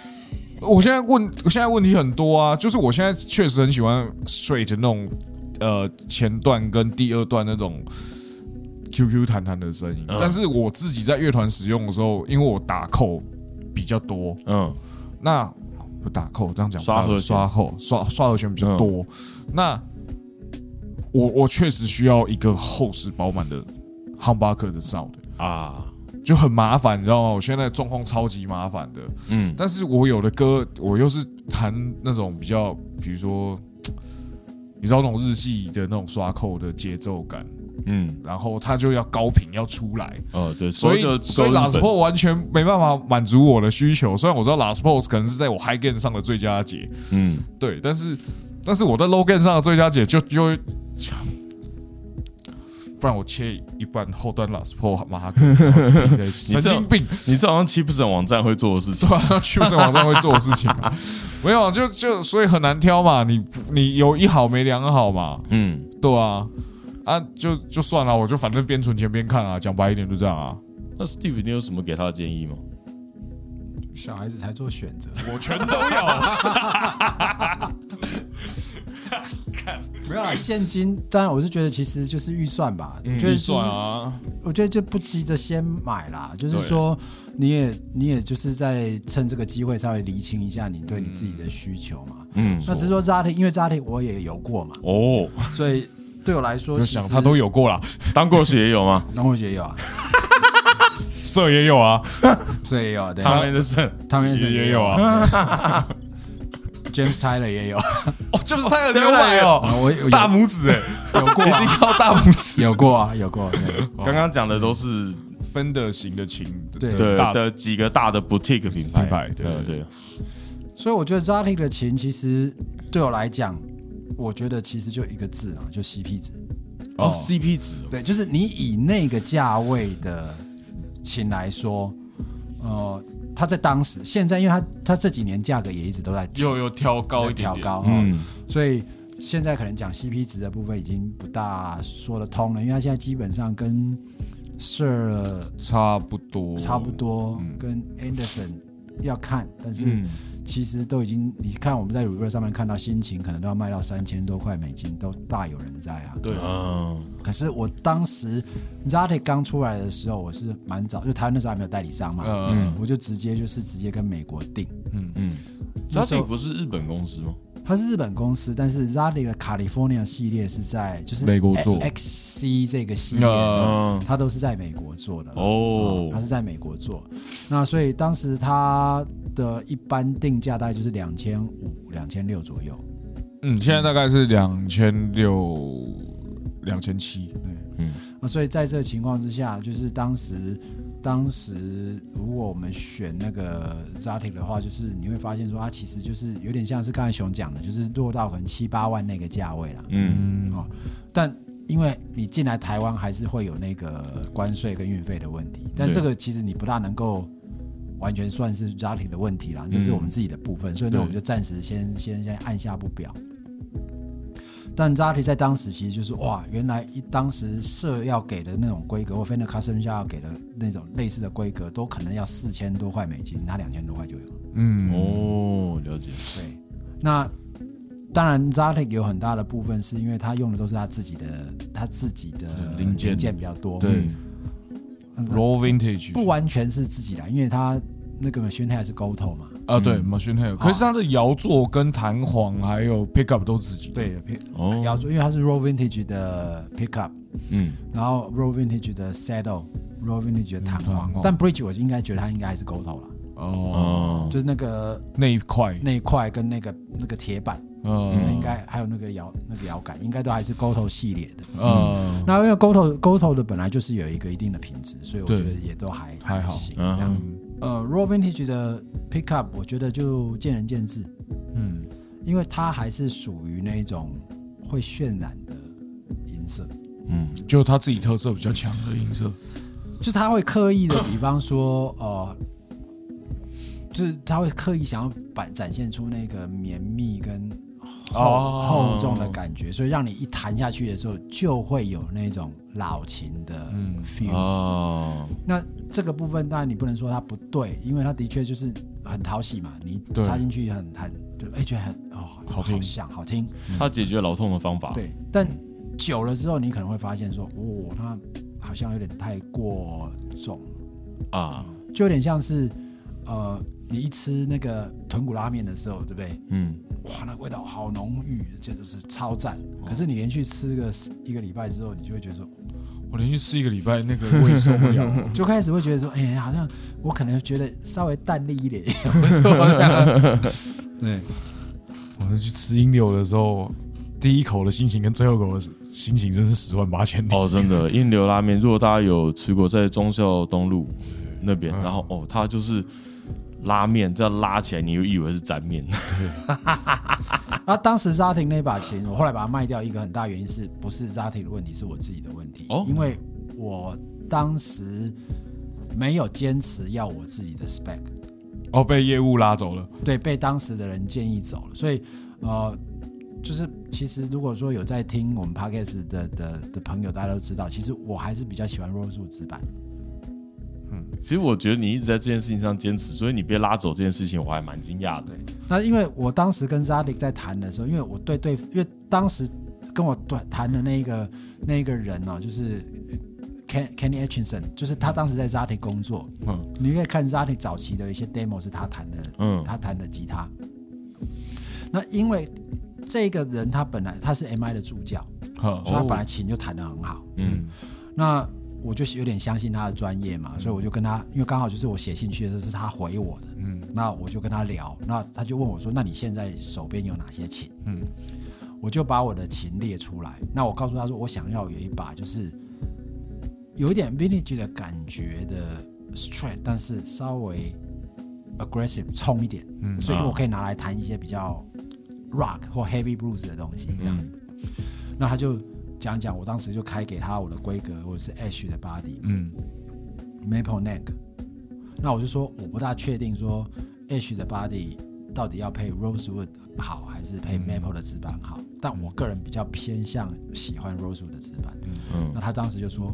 (laughs) 我现在问，我现在问题很多啊，就是我现在确实很喜欢 straight 那种呃前段跟第二段那种 QQ 弹弹的声音，嗯。但是我自己在乐团使用的时候，因为我打扣比较多，嗯。那不打扣这样讲，刷和刷扣刷刷和弦比较多，那我我确实需要一个厚实饱满的 humbucker 的 sound。啊，就很麻烦，你知道吗？我现在状况超级麻烦的，嗯。但是我有的歌，我又是弹那种比较，比如说，你知道那种日系的那种刷扣的节奏感，嗯，然后它就要高频要出来，哦对，所以就所以 Last p o 完全没办法满足我的需求。虽然我知道 Last p o 可能是在我 High Gain 上的最佳解，嗯对，但是但是我在 Low Gain 上的最佳解就就。不然我切一半后端 Last p o 马哈克，(laughs) 神经病！你这好像七不省网站会做的事情对。啊，去不是网站会做的事情啊，(laughs) 没有啊，就就所以很难挑嘛，你你有一好没两好嘛，嗯，对啊，啊就就算了，我就反正边存钱边看啊，讲白一点就这样啊，那 Steve 你有什么给他的建议吗？小孩子才做选择，(laughs) 我全都有，(laughs) 没有啊，现金当然我是觉得其实就是预算吧，我觉得、就是、啊，我觉得就不急着先买啦，就是说你也你也就是在趁这个机会稍微厘清一下你对你自己的需求嘛。嗯，那只是说扎提，因为扎提我也有过嘛，哦，所以对我来说，就想他都有过了，(laughs) 当过学也有吗？那我也有啊，色也有啊，色也有他们的是汤面也也有啊，，(laughs) James Tyler 也有，(laughs) 哦，就是他有牛奶啊哦，我有。大拇指哎，有过一定啊，要大拇指。有过啊，有过，对。刚刚讲的都是，Fender 型的琴，对。的几个大的 boutique 品牌，对对。对，所以我觉得 Zatic 的琴其实对我来讲，我觉得其实就一个字啊，就 CP 值。哦哦，CP 值哦，对，就是你以那个价位的琴来说，呃，它在当时，现在因为它它这几年价格也一直都在又又调高一点点，调高，嗯。嗯，所以现在可能讲 CP 值的部分已经不大说得通了，因为它现在基本上跟 Sir 差不多，差不多，嗯。跟 Anderson 要看，但是。嗯，其实都已经，你看我们在 Reverse 上面看到心情可能都要卖到三千多块美金，都大有人在啊。对啊，嗯可是我当时 Zatic 刚出来的时候，我是蛮早，就台湾那时候还没有代理商嘛，嗯。我就直接就是直接跟美国订。嗯，那时候 Zatic 不是日本公司吗？它是日本公司，但是 Zatic 的 California 系列是在就是美国做。XC 这个系列它都是在美国做的哦。它是在美国做，那所以当时它的一般定价大概就是两千五、两千六左右。嗯，现在大概是两千六、两千七，那所以在这个情况之下，就是当时，当时如果我们选那个 Zatic 的话，就是你会发现说，它其实就是有点像是刚才熊讲的，就是落到可能七八万那个价位啦。嗯，哦，但因为你进来台湾还是会有那个关税跟运费的问题，但这个其实你不大能够完全算是 Zatic 的问题啦，这是我们自己的部分，所以那我们就暂时先先先按下不表。但 Zatic 在当时其实就是哇，原来一当时社要给的那种规格，或 Fender Custom 下要给的那种类似的规格，都可能要四千多块美金，他两千多块就有。嗯，哦，了解，对，那当然 Zatic 有很大的部分是因为他用的都是他自己的他自己的零件。件比较多，对。嗯，raw vintage 不完全是自己来，因为它那个 machine head 是 GoTo 嘛，啊，对，machine head，可是它的摇座跟弹簧还有 pickup 都自己，，对，哦，要做，因为它是 Raw Vintage 的 pickup，嗯，然后 Raw Vintage 的 saddle。Raw Vintage 的弹簧，簧但 Bridge 我应该觉得它应该还是 GoTo 了，哦，哦，就是那个那一块，那一块跟那个那个铁板，那嗯应该还有那个摇那个摇杆，应该都还是 GoTo 系列的。嗯，那因为 GoTo GoTo 的本来就是有一个一定的品质，所以我对觉得也都还还好。行。嗯。这样，嗯。呃，Raw Vintage 的 Pickup 我觉得就见仁见智，嗯，因为它还是属于那种会渲染的银色，嗯，就它自己特色比较强的音色，就是它会刻意的，比方说呃。就是他会刻意想要展展现出那个绵密跟厚、哦。厚重的感觉，所以让你一弹下去的时候，就会有那种老琴的嗯。feel。哦，那这个部分当然你不能说它不对，因为它的确就是很讨喜嘛，你插进去很很就哎觉得很哦好听响好听，他解决老痛的方法。对，但久了之后你可能会发现说，哦，它好像有点太过重，啊，就有点像是呃你一吃那个豚骨拉面的时候，对不对？嗯，哇，那味道好浓郁，简直是超赞。哦可是你连续吃个一个礼拜之后，你就会觉得说，我连续吃一个礼拜，那个我也受不了。(laughs) 就开始会觉得说，哎、好像我可能觉得稍微淡丽一点。(laughs) 对，我去吃英柳的时候，第一口的心情跟最后一口的心情真是十万八千里。哦，真的，(laughs) 印流拉面，如果大家有吃过，在忠孝东路那边，嗯然后哦，它就是拉面，这样拉起来，你又以为是沾面。(laughs) 那当时扎婷那把琴，我后来把它卖掉，一个很大原因是不是扎婷的问题，是我自己的问题。哦因为我当时没有坚持要我自己的 spec，哦，被业务拉走了。对，被当时的人建议走了，所以呃，就是其实如果说有在听我们 podcast 的的的朋友，大家都知道，其实我还是比较喜欢 Rose 纸板。其实我觉得你一直在这件事情上坚持，所以你被拉走这件事情，我还蛮惊讶的。那因为我当时跟 Zadig 在谈的时候，因为我对对，因为当时跟我对谈的那个那个人呢、就是 Ken Kenny Atchison，就是他当时在 Zadig 工作，嗯你可以看 Zadig 早期的一些 demo 是他弹的，嗯他弹的吉他。那因为这个人他本来他是 MI 的助教，哈所以他本来琴就弹得很好。嗯那我就有点相信他的专业嘛，所以我就跟他，因为刚好就是我写信去的时候是他回我的，嗯那我就跟他聊，那他就问我说：“那你现在手边有哪些琴？”嗯我就把我的琴列出来。那我告诉他说，我想要有一把就是有一点 vintage 的感觉的 Strat，但是稍微 aggressive 冲一点，嗯所以我可以拿来弹一些比较 rock 或 heavy blues 的东西这样子。那他就讲讲，我当时就开给他我的规格，我是 Ash 的 body，嗯 Maple Neck。那我就说我不大确定说 Ash 的 body 到底要配 Rosewood 好还是配 Maple 的纸板好，但我个人比较偏向喜欢 Rosewood 的纸板。嗯那他当时就说，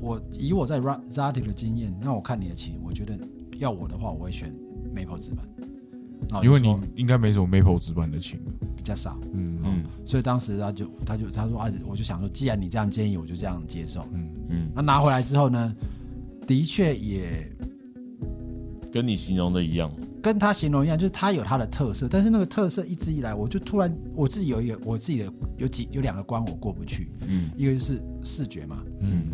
我以我在 Ra- Zati 的经验，那我看你的琴，我觉得要我的话，我会选 Maple 纸板。因为你应该没什么 Maple 纸板的情。比较少，嗯嗯。所以当时他就他就他说啊，我就想说，既然你这样建议，我就这样接受。嗯。嗯，那拿回来之后呢，的确也跟你形容的一样。跟他形容一样，就是他有他的特色，但是那个特色一直以来，我就突然我自己有一个我自己的有几有两个关我过不去，嗯。一个就是视觉嘛，嗯。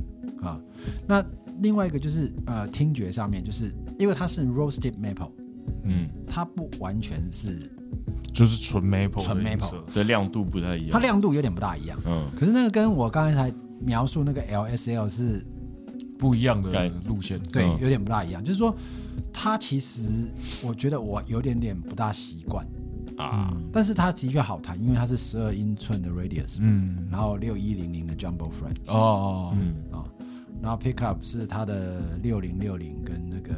啊，那另外一个就是呃听觉上面，就是因为它是 roasted maple，嗯，它不完全是就是纯 Maple 纯 Maple 的亮度不太一样。它亮度有点不大一样，嗯。可是那个跟我刚才才描述那个 LSL 是不一样的该路线。对嗯。有点不大一样，就是说它其实我觉得我有点点不大习惯，啊，但是它的确好弹，因为它是十二英寸的 radius，嗯。然后六一零零的 jumbo fret 哦哦嗯。啊，然后 pickup 是它的六零六零跟那个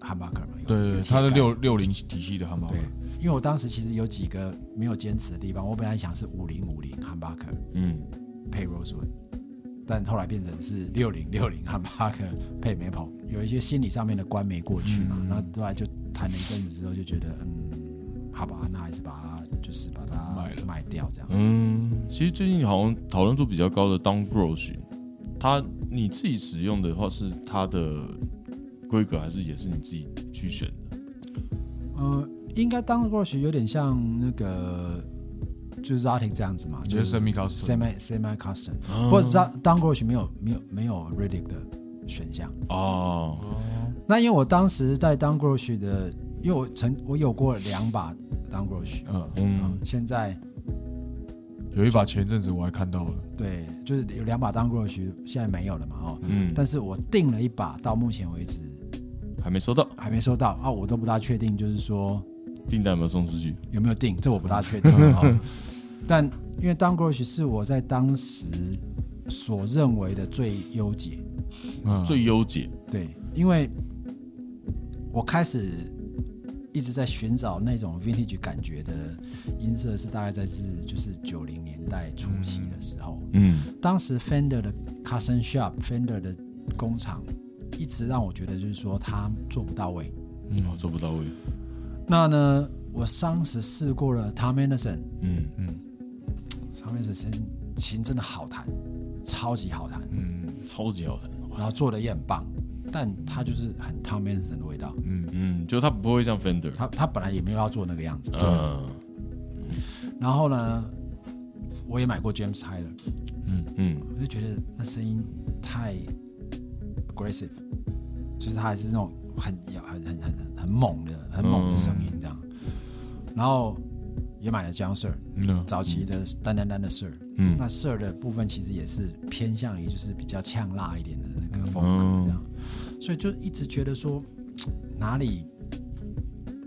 humbucker 嘛，有对对，有铁杆。它的六六零体系的汉堡对，因为我当时其实有几个没有坚持的地方，我本来想是五零五零 humbucker 嗯。配 rosewood，但后来变成是六零六零 (laughs) humbucker 配 maple，有一些心理上面的关没过去嘛，然后后来就谈了一阵子之后就觉得，嗯，好吧，那还是把它就是把它卖了。卖掉这样。嗯，其实最近好像讨论度比较高的 Down Grosh，它你自己使用的话是它的规格，还是也是你自己去选的？呃，应该当过去有点像那个就是 Zotic 这样子嘛，就是 semi custom semi semi custom，嗯或者 Z 当过去没有没有没有 Riddick 的选项。哦，那因为我当时在当 g r o s 的，因为我曾我有过两把当 g r o s 嗯，嗯。现在有一把前阵子我还看到了，对，就是有两把当 g r o s h 现在没有了嘛哦，嗯，但是我订了一把，到目前为止还没收到。还没收到。啊，我都不大确定，就是说订单有没有送出去？有没有订，这我不大确定。啊、(laughs) 哦。但因为当 g r o s 是我在当时所认为的最优解，嗯，最优解，对，因为我开始一直在寻找那种 vintage 感觉的音色，是大概在是就是九零年代初期的时候。嗯。当时 Fender 的 Custom Shop Fender 的工厂一直让我觉得就是说他做不到位。嗯，做不到位。那呢，我当时试过了 Tom Anderson，嗯嗯 Tom Anderson 琴真的好弹，超级好弹，嗯超级好弹。然后做的也很棒，但他就是很 Tom Anderson 的味道。嗯嗯，就他不会像 Fender。他他本来也没有要做那个样子。嗯然后呢，我也买过 James Tyler，嗯嗯我就觉得那声音太 aggressive，就是他还是那种很很很很很很猛的很猛的声音这样。然后也买了 John Sir，嗯。早期的单单单的 Sir，嗯。那 Sir 的部分其实也是偏向于就是比较呛辣一点的那个风格这样，所以就一直觉得说哪里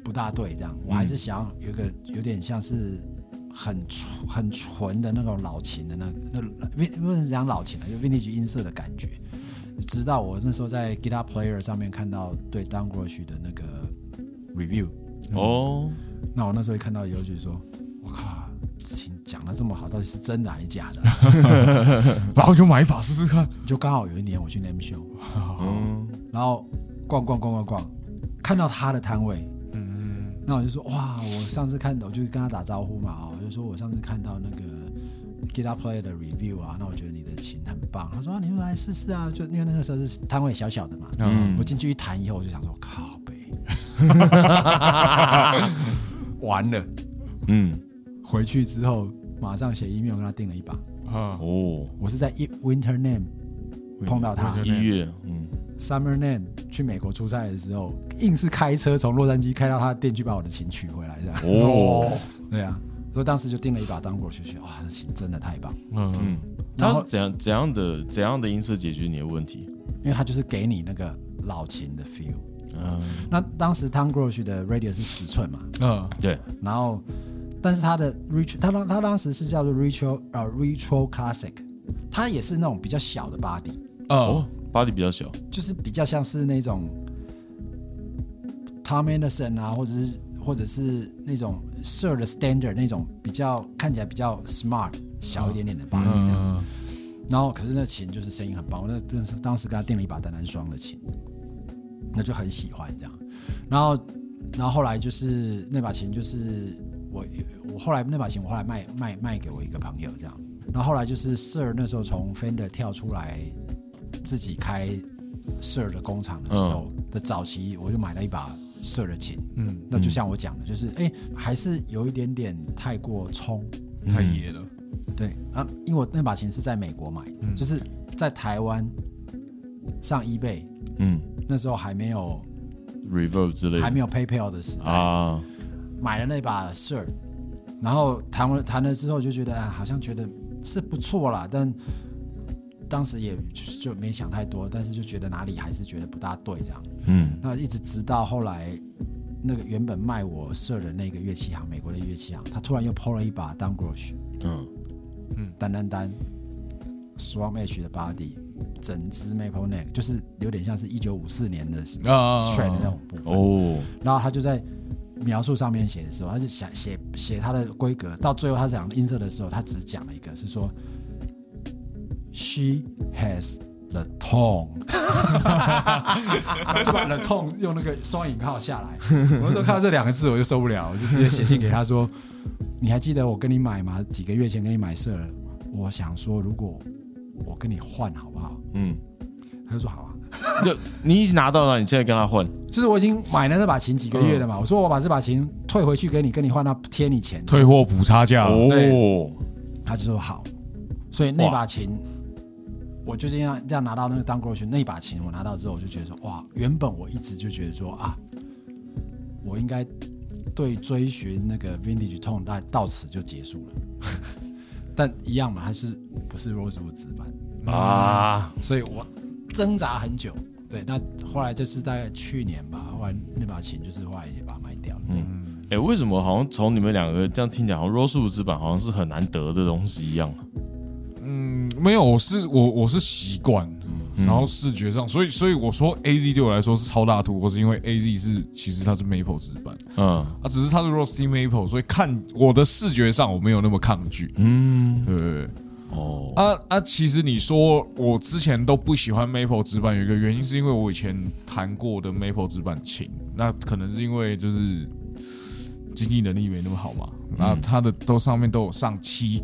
不大对这样，我还是想要有一个有点像是很纯很纯的那种老琴的那那不不是讲老琴了，就 vintage 音色的感觉。直到我那时候在 Guitar Player 上面看到对 Down g r o s h 的那个 review，哦，那我那时候一看到以后就说，我靠，讲的这么好，到底是真的还是假的？(laughs) 然后就买一把试试看。就刚好有一年我去 Name Show，嗯然后逛逛逛逛逛，看到他的摊位，嗯。那我就说哇，我上次看到我就跟他打招呼嘛，啊，我就说我上次看到那个 Guitar Player 的 review 啊，那我觉得你的琴很棒。他说啊，你就来试试啊，就因为那个时候是摊位小小的嘛，嗯。我进去一弹以后，我就想说靠北，(laughs) 完了，嗯。回去之后马上写 email 跟他订了一把。啊。哦，我是在一 Winter Name 碰到他。Winter 一月嗯，Summer Name 去美国出差的时候，硬是开车从洛杉矶开到他的店去把我的琴取回来，这样。哦。对啊，所以当时就订了一把当过去，去哇，那琴真的太棒，嗯嗯，然后它是怎样怎样的怎样的音色解决你的问题？因为它就是给你那个老琴的 feel。嗯，那当时 Tom Grosh 的 radio 是十寸嘛，嗯。对，然后但是它的 retro，他当他当时是叫做 retro 呃 retro classic，它也是那种比较小的 body，哦哦，，body 比较小，就是比较像是那种 Tom Anderson 啊，或者是或者是那种 Sir 的 Standard 那种比较看起来比较 smart 小一点点的样。嗯然后可是那琴就是声音很棒，我那真是当时给他订了一把单单双的琴，那就很喜欢这样。然后然后后来就是那把琴就是我我后来那把琴我后来卖卖卖给我一个朋友这样。然后后来就是 Sir 那时候从 Fender 跳出来自己开 Sir 的工厂的时候的早期，我就买了一把 Sir 的琴。嗯，那就像我讲的，就是哎还是有一点点太过冲。太野了。对啊，因为我那把琴是在美国买，就是在台湾上 eBay 嗯那时候还没有，reverb 之类的，还没有 PayPal 的时代，啊，买了那把 Sir，然后弹了弹了之后就觉得、啊、好像觉得是不错啦，但当时也就就没想太多，但是就觉得哪里还是觉得不大对这样。嗯。那一直直到后来，那个原本卖我 Sir 的那个乐器行，美国的乐器行，他突然又抛了一把 Down Grosh，嗯。嗯。单单单。Swan H 的 body，整只 Maple Neck，就是有点像是一九五四年的啊 Strat 的那种部分。哦，然后他就在描述上面写的时候，他就想写写它的规格，到最后他讲音色的时候，他只讲了一个是说，She has the tone，(laughs) 就把 the tone 用那个双引号下来。(laughs) 我那时候看到这两个字我就受不了，我就直接写信给他说：“你还记得我跟你买吗？几个月前跟你买色了，我想说如果我跟你换好不好嗯，？”他就说：“好啊。”就你已经拿到了，你现在跟他换，就是我已经买了那把琴几个月了嘛，我说我把这把琴退回去给你，跟你换他贴你钱，退货补差价了。哦，他就说好，所以那把琴，我就这样这样拿到那个当 g r o s 那把琴，我拿到之后，我就觉得说哇，原本我一直就觉得说啊，我应该对追寻那个 vintage tone 大概到此就结束了，(laughs) 但一样嘛，它是不是 Rosewood 指版，啊，所以我挣扎很久。对，那后来就是大概去年吧，后来那把琴就是后来也把它卖掉了。哎，为什么好像从你们两个这样听起来，好像 Rose 之版好像是很难得的东西一样？嗯，没有，我是我我是习惯，然后视觉上，所以所以我说 A Z 对我来说是超大突破，是因为 A Z 是其实它是 Maple 纸板，嗯。啊，只是它是 Rusty Maple，所以看我的视觉上我没有那么抗拒。嗯，对对对，哦，啊啊！其实你说我之前都不喜欢 Maple 纸板，有一个原因是因为我以前弹过的 Maple 纸板琴，那可能是因为就是经济能力没那么好嘛，那它的都上面都有上漆，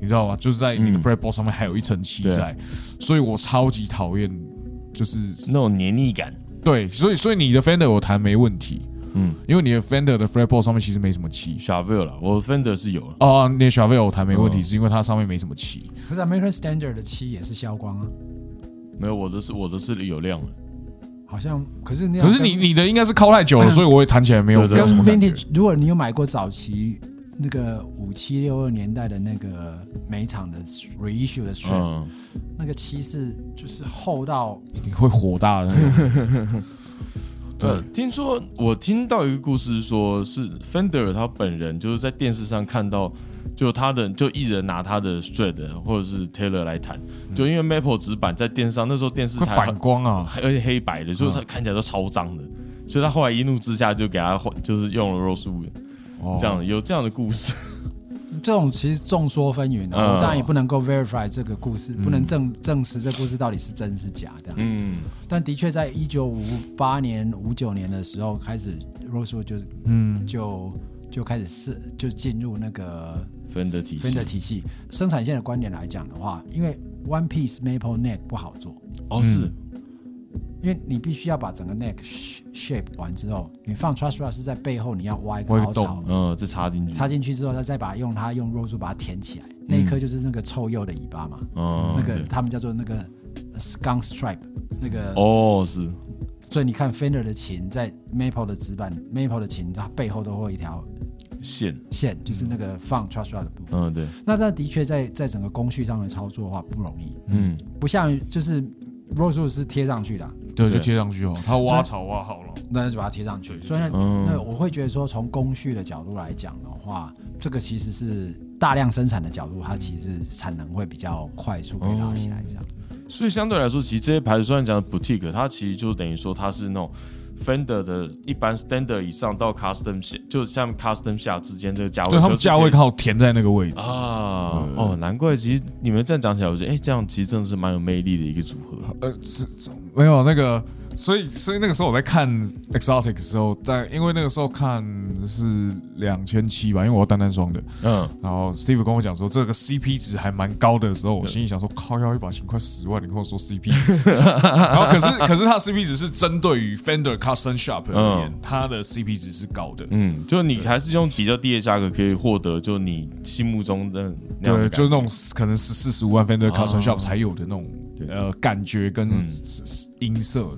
你知道吗？就是在你的嗯 fretboard 上面还有一层漆在，所以我超级讨厌，就是那种黏腻感，对，所以所以你的 Fender 我弹没问题，嗯，因为你的 Fender 的 fretboard 上面其实没什么漆。小 v 了，我 Fender 是有了，哦，你的小 v 我弹没问题，嗯是因为它上面没什么漆。可是 American Standard 的漆也是消光啊，没有我的是我的是有亮的，好像可是那样可是你你的应该是靠太久了，(laughs) 所以我也弹起来没有跟。Vintage，如果你有买过早期那个五七六二年代的那个每场的 reissue 的 Strat，、嗯，那个漆是就是厚到你会火大的。那种。对，听说我听到一个故事说，是 Fender 他本人就是在电视上看到，就他的就艺人拿他的 Strat 或者是 Taylor 来弹，就因为 Maple 纸板在电视上那时候电视会反光啊！还而且黑白的，所以它看起来都超脏的，所以他后来一怒之下就给他换，就是用了 Rose Wood 哦。这样有这样的故事，(laughs) 这种其实众说纷纭的、嗯。我当然也不能够 verify 这个故事，不能证证实这故事到底是真是假的。嗯。但的确在一九五八年、五九年的时候开始，Rosewood 就嗯，就就开始是就进入那个，Fender 体系。Fender 体系。生产线的观点来讲的话，因为 One Piece Maple Neck 不好做，哦是，因为你必须要把整个 neck sh- shape 完之后，你放 truss rod 是在背后，你要挖一个凹槽，嗯，再插进去，插进去之后，再再把用它用 rose 把它填起来，那一颗就是那个臭鼬的尾巴嘛，嗯，那个他们叫做那个 skunk stripe，那个，哦是，所以你看 Fender 的琴在 Maple 的纸板，Maple 的琴它背后都会有一条线，线，就是那个放 truss rod 的部分。嗯对，那那的确在在整个工序上的操作的话不容易，嗯。不像就是 Rosewood 是贴上去的啊，对，就贴上去哦。他挖槽挖好了，那就把它贴上去。所以那嗯那我会觉得说，从工序的角度来讲的话，这个其实是大量生产的角度，它其实产能会比较快速被拉起来，这样。所以相对来说，其实这些牌子虽然讲的 boutique，它其实就等于说它是那种 Fender 的一般 standard 以上到 custom 下，就像 custom 下之间这个价位，对他们价位刚好填在那个位置。啊，哦，难怪其实你们这样讲起来，我觉得哎，这样其实真的是蛮有魅力的一个组合。呃，是没有那个，所以所以那个时候我在看 Exotic 的时候，在因为那个时候看是两千七吧，因为我要单单双的。嗯，然后 Steve 跟我讲说这个 CP 值还蛮高的时候，我心里想说靠，要一把琴快十万，你跟我说 CP 值，(laughs) 然后可是可是它 CP 值是针对于 Fender Custom Shop 而言，它的 CP 值是高的。嗯，就你还是用比较低的价格可以获得，就你心目中的对，就是那种可能十四十五万 Fender Custom 哦 Shop 才有的那种呃感觉跟嗯。音色，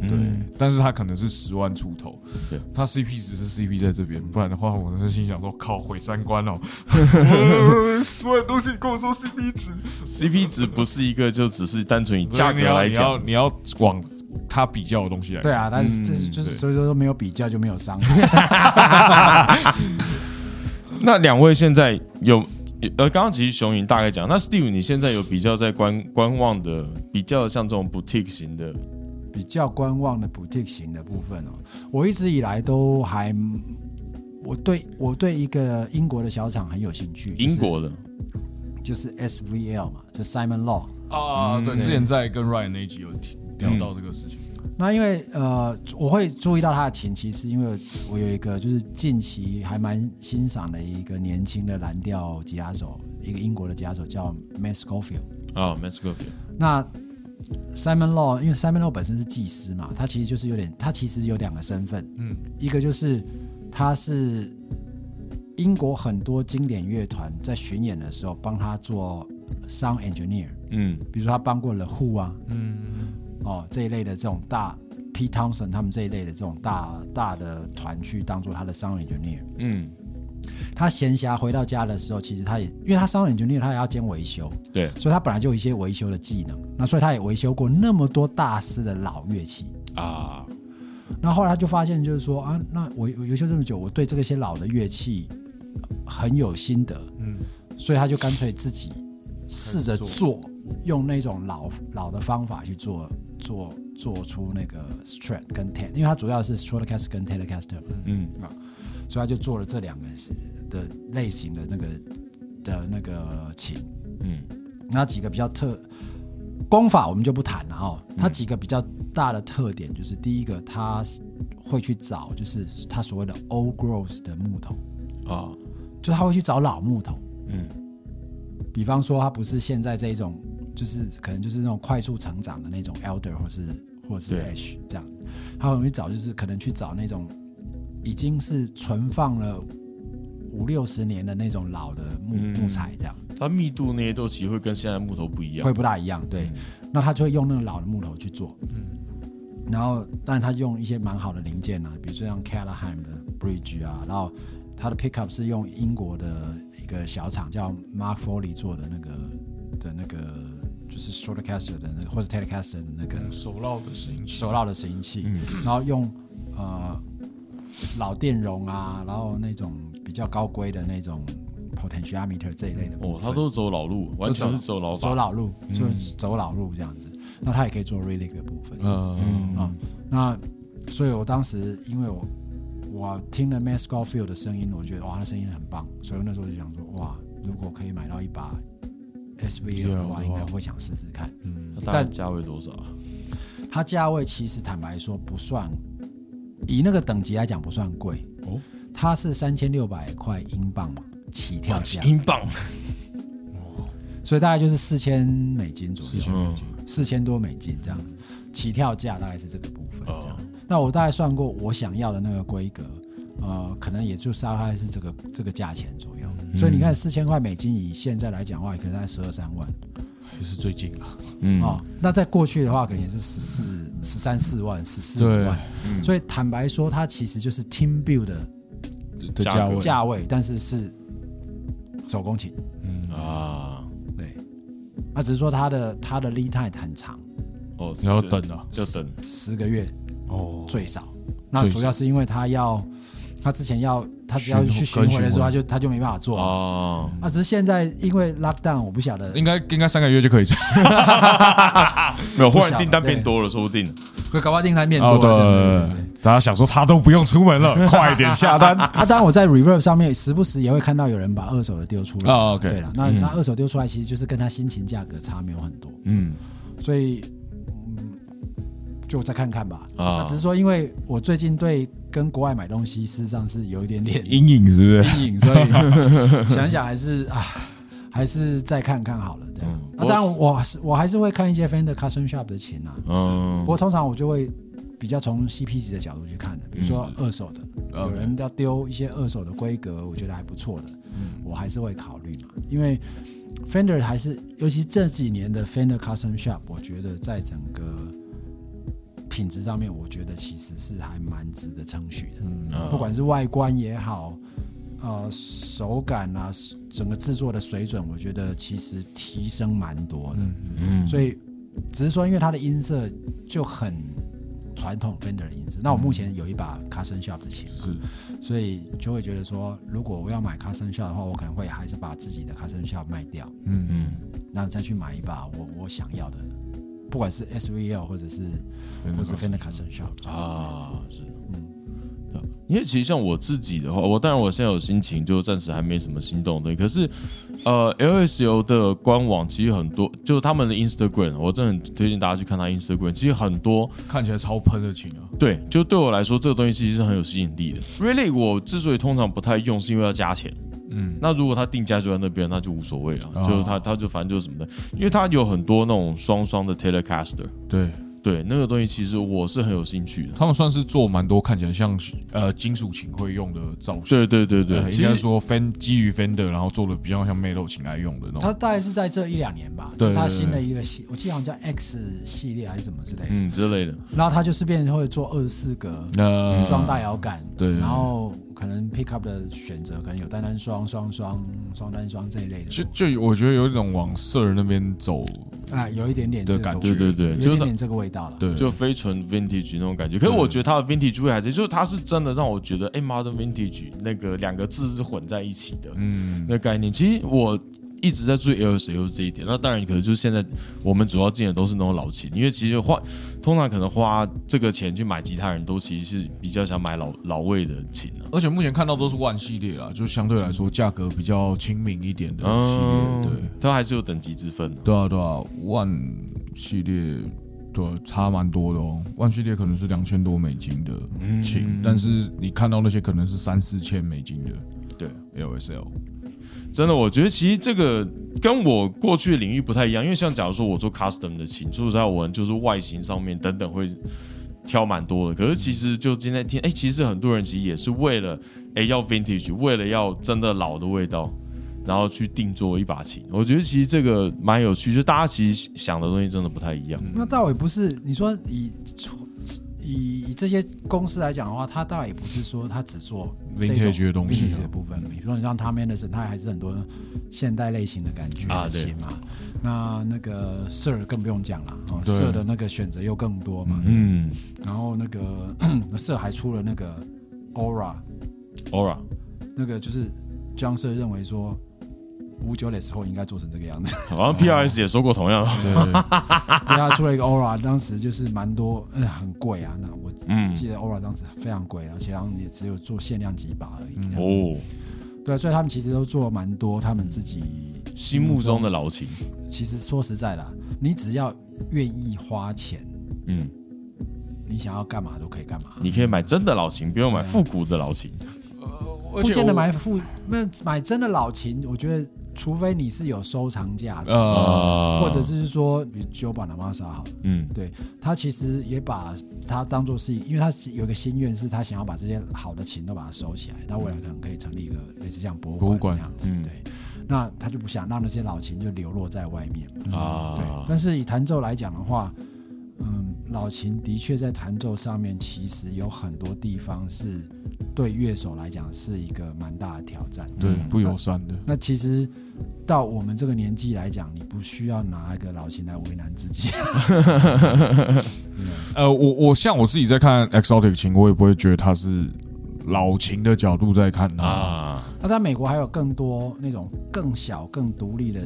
觉对，但是他可能是十万出头，对，他 CP 值是 CP 在这边，不然的话，我是心想说，靠，毁三观哦，十万东西跟我说 CP 值，(laughs) CP 值不是一个就只是单纯以价格来你要讲，你要往它比较的东西来，对，啊，但是就是嗯就是所以说没有比较就没有伤害。(laughs) 那两位现在有呃，刚刚其实熊云大概讲，那 Steve 你现在有比较在观观望的，比较像这种 boutique 型的，比较观望的 boutique 型的部分哦，我一直以来都还，我对我对一个英国的小厂很有兴趣，就是英国的，就是 SVL 嘛，就 Simon Law。啊，对，嗯之前在跟 Ryan 那一集有提聊到这个事情，那因为呃，我会注意到他的前期，是因为我有一个就是近期还蛮欣赏的一个年轻的蓝调吉他手，一个英国的吉他手叫 Matt Scofield。哦，Mesco Field 那 Simon Law，因为 Simon Law 本身是技师嘛，他其实就是有点，他其实有两个身份，嗯，一个就是他是英国很多经典乐团在巡演的时候帮他做 sound engineer，嗯。比如说他帮过了 Who 啊，嗯，哦这一类的这种大 P Thompson 他们这一类的这种大大的团去当做他的 sound engineer。嗯，他闲暇回到家的时候，其实他也因为他 sound engineer 他也要兼维修，对，所以他本来就有一些维修的技能，那所以他也维修过那么多大师的老乐器。啊，那后来他就发现，就是说啊，那我我维修这么久，我对这些老的乐器很有心得，嗯，所以他就干脆自己试着做，用那种老老的方法去做做做出那个 Strat 跟 Ten，因为他主要是 Stratocaster 跟 Telecaster，嗯。嗯所以他就做了这两个的类型的那个的那个琴。嗯那几个比较特功法我们就不谈了哦。它几个比较大的特点就是，第一个，它会去找就是他所谓的 old growth 的木头，啊就他会去找老木头。嗯比方说，他不是现在这一种，就是可能就是那种快速成长的那种 elder 或是或是 ash 这样子，他容易找就是可能去找那种已经是存放了五六十年的那种老的木、嗯木材这样。它密度那些都其实会跟现在木头不一样会。不大一样，对。那他就会用那个老的木头去做，嗯。然后，但他用一些蛮好的零件啊，比如说像 Callahan 的 Bridge 啊，然后他的 pickup 是用英国的一个小厂叫 Mark Foley 做的那个的那个就是 Stratocaster 的那个或者 Telecaster 的那个手烙的声音器，手烙的拾音器，然后用呃老电容啊，然后那种比较高规的那种 potentiometer 这一类的部哦，他都是走老路，完全是走老法。走老路，就是走老路这样子。那他也可以做 relic 的部分啊、嗯，那所以我当时因为我我听了 Matt Scofield 的声音，我觉得哇，他声音很棒，所以我那时候就想说，哇，如果可以买到一把 SVL 的话，应该会想试试看。嗯但价位多少啊？它价位其实坦白说不算，以那个等级来讲不算贵。哦，它是三千六百块英镑嘛，起跳价，英镑。哦 (laughs) 所以大概就是四千美金左右，四千美金，四千多美金这样，起跳价大概是这个部分这样。哦那我大概算过我想要的那个规格，呃，可能也就大概是这个这个价钱左右。所以你看四千块美金以现在来讲的话，可能在十二三万。就是最近了，嗯。哦。那在过去的话，可能也是十四、十三四万、十四对。万。所以坦白说，它其实就是 Team Build 的的价价位，价位，但是是手工琴。嗯，啊，对，那只是说它的它的 lead time 很长，哦，你要等啊，要等。十个月哦，最少。那主要是因为他要，他之前要他只要去巡回的时候，他就他就没办法做。啊。哦，啊，只是现在因为 lockdown，我不晓得，应该应该三个月就可以做，(laughs) 没有，忽然订单变多了，说不定。会搞不好订单变哦多了，大家想说他都不用出门了，(laughs) 快点下单。(laughs) 啊，当然我在 Reverb 上面时不时也会看到有人把二手的丢出来。哦，OK。对了，那那二手丢出来，其实就是跟他新情价格差没有很多，嗯。所以嗯，就再看看吧。啊。那只是说，因为我最近对跟国外买东西，事实上是有一点点阴影是不是？阴影，所以 (laughs) 想想还是啊，还是再看看好了。对。啊，嗯那当然我是我还是会看一些 Fender Custom Shop 的琴啊，嗯。不过通常我就会比较从 CP 值的角度去看的，比如说二手的，有人要丢一些二手的规格，我觉得还不错的，我还是会考虑嘛，因为 Fender 还是，尤其这几年的 Fender Custom Shop，我觉得在整个品质上面，我觉得其实是还蛮值得称许的。嗯不管是外观也好，呃，手感啊，整个制作的水准，我觉得其实提升蛮多的。嗯所以只是说，因为它的音色就很传统 Fender 的音色。那我目前有一把 Custom Shop 的琴嘛，是所以就会觉得说，如果我要买 Custom Shop 的话，我可能会还是把自己的 Custom Shop 卖掉，嗯嗯那再去买一把我我想要的，不管是 SVL 或者是或是 Fender Custom Shop。啊，是，嗯，因为其实像我自己的话，我当然我现在有心情，就暂时还没什么心动的东西。可是，呃，LSU 的官网其实很多，就是他们的 Instagram，我真的很推荐大家去看他 Instagram。其实很多看起来超喷的情啊，对，就对我来说，这个东西其实是很有吸引力的。Really，我之所以通常不太用，是因为要加钱。嗯，那如果他定价就在那边，那就无所谓了，哦。就是他他就反正就是什么的，因为他有很多那种双双的 Telecaster，对。对，那个东西其实我是很有兴趣的。他们算是做蛮多看起来像呃金属琴会用的造型，对对对对，呃应该说 Fen 基于 Fender，然后做的比较像 Metal 琴来用的那种，它大概是在这一两年吧，对就是它对对新的一个系，我记得好像叫 X 系列还是什么之类的。嗯之类的，然后它就是变成会做二十四格那装大摇杆，对。然后可能 pickup 的选择可能有单单双、双双、双单双这一类的，就就我觉得有一种往 Sir 那边走，啊，有一点点这个味的感觉对对对，就有一点点这个味道了。对，就非纯 vintage 那种感觉。可是我觉得它的 vintage 味还是，就是它是真的让我觉得，哎，modern vintage 那个两个字是混在一起的。嗯那概念，其实我一直在注意 LSU 这一点。那当然，可能就是现在我们主要进的都是那种老琴，因为其实花通常可能花这个钱去买吉他人都其实是比较想买老老味的琴啊。而且目前看到都是万系列啦，就相对来说价格比较亲民一点的系列，对，它还是有等级之分的。对啊，对啊，万系列对差蛮多的哦。万系列可能是两千多美金的琴，但是你看到那些可能是三四千美金的，对，LSL。真的，我觉得其实这个跟我过去的领域不太一样，因为像假如说我做 custom 的琴，说实在，我就是外形上面等等会挑蛮多的。可是其实就今天听，哎，其实很多人其实也是为了哎要 vintage，为了要真的老的味道，然后去定做一把琴。我觉得其实这个蛮有趣，就大家其实想的东西真的不太一样。那倒也不是，你说以。以以这些公司来讲的话，它倒也不是说它只做 vintage 的东西的部分。比如说你像 Tom Anderson，他还是很多现代类型的感觉的琴嘛。那那个 Sir 更不用讲了啊，Sir 的那个选择又更多嘛。嗯。然后那个 (clears throat) Sir 还出了那个 Aura，Aura，那个就是江 Sir 认为说。五九的时候应该做成这个样子，(laughs) 好像 P R S 也说过同样，对，他出了一个 Aura，当时就是蛮多，嗯，很贵啊。那我记得 Aura 当时非常贵，而且好像也只有做限量几把而已。哦，对，所以他们其实都做蛮多，他们自己心目中的老琴。其实说实在的，你只要愿意花钱，嗯，你想要干嘛都可以干嘛。你可以买真的老琴，不用买复古的老琴。不见得买复，那买真的老琴，我觉得。除非你是有收藏价值，或者是说，比如九把的玛莎好了，嗯，对他其实也把它当做是，因为他有一个心愿，是他想要把这些好的琴都把它收起来，他未来可能可以成立一个类似像博物馆那样子，对，那他就不想让那些老琴就流落在外面。啊，对。但是以弹奏来讲的话，嗯，老琴的确在弹奏上面其实有很多地方是。对乐手来讲是一个蛮大的挑战，对不友善的。那其实到我们这个年纪来讲，你不需要拿一个老琴来为难自己。(laughs) 呃，我我像我自己在看 exotic 琴，我也不会觉得他是。老琴的角度在看啊，那在美国还有更多那种更小、更独立的，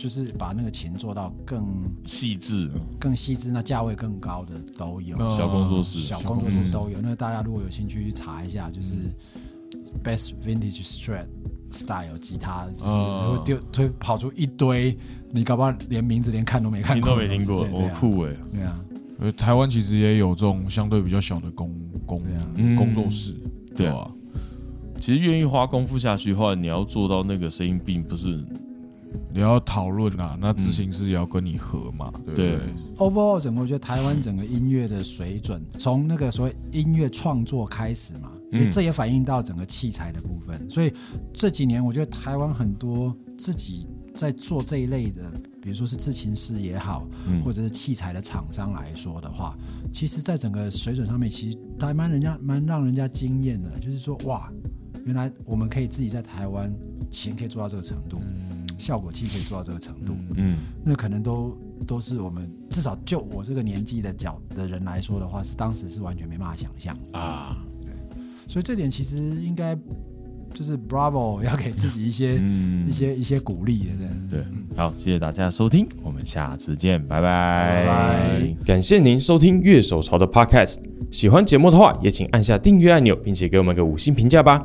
就是把那个琴做到更细致、更细致，那价位更高的都有。小工作室、小工作室都有。那大家如果有兴趣去查一下，就是 Best Vintage Strat Style 吉他，就是会丢推跑出一堆，你搞不好连名字连看都没看过，听都没听过，好酷哎！对啊，呃，台湾其实也有这种相对比较小的工工工作室。对啊，其实愿意花功夫下去的话，你要做到那个声音，并不是你要讨论啊，那执行师也要跟你合嘛，对不对？Overall，整个我觉得台湾整个音乐的水准，从那个所谓音乐创作开始嘛，嗯，这也反映到整个器材的部分。所以这几年，我觉得台湾很多自己在做这一类的。比如说是制琴师也好，或者是器材的厂商来说的话，其实，在整个水准上面，其实还蛮人家蛮让人家惊艳的。就是说，哇，原来我们可以自己在台湾钱可以做到这个程度，效果器可以做到这个程度，嗯，那可能都都是我们至少就我这个年纪的角的人来说的话，是当时是完全没办法想象啊。对，所以这点其实应该。就是 Bravo (laughs) 要给自己一些一些一些鼓励的，对，好，谢谢大家收听，我们下次见，拜拜，拜拜，感谢您收听乐手潮的 Podcast，喜欢节目的话，也请按下订阅按钮，并且给我们个五星评价吧，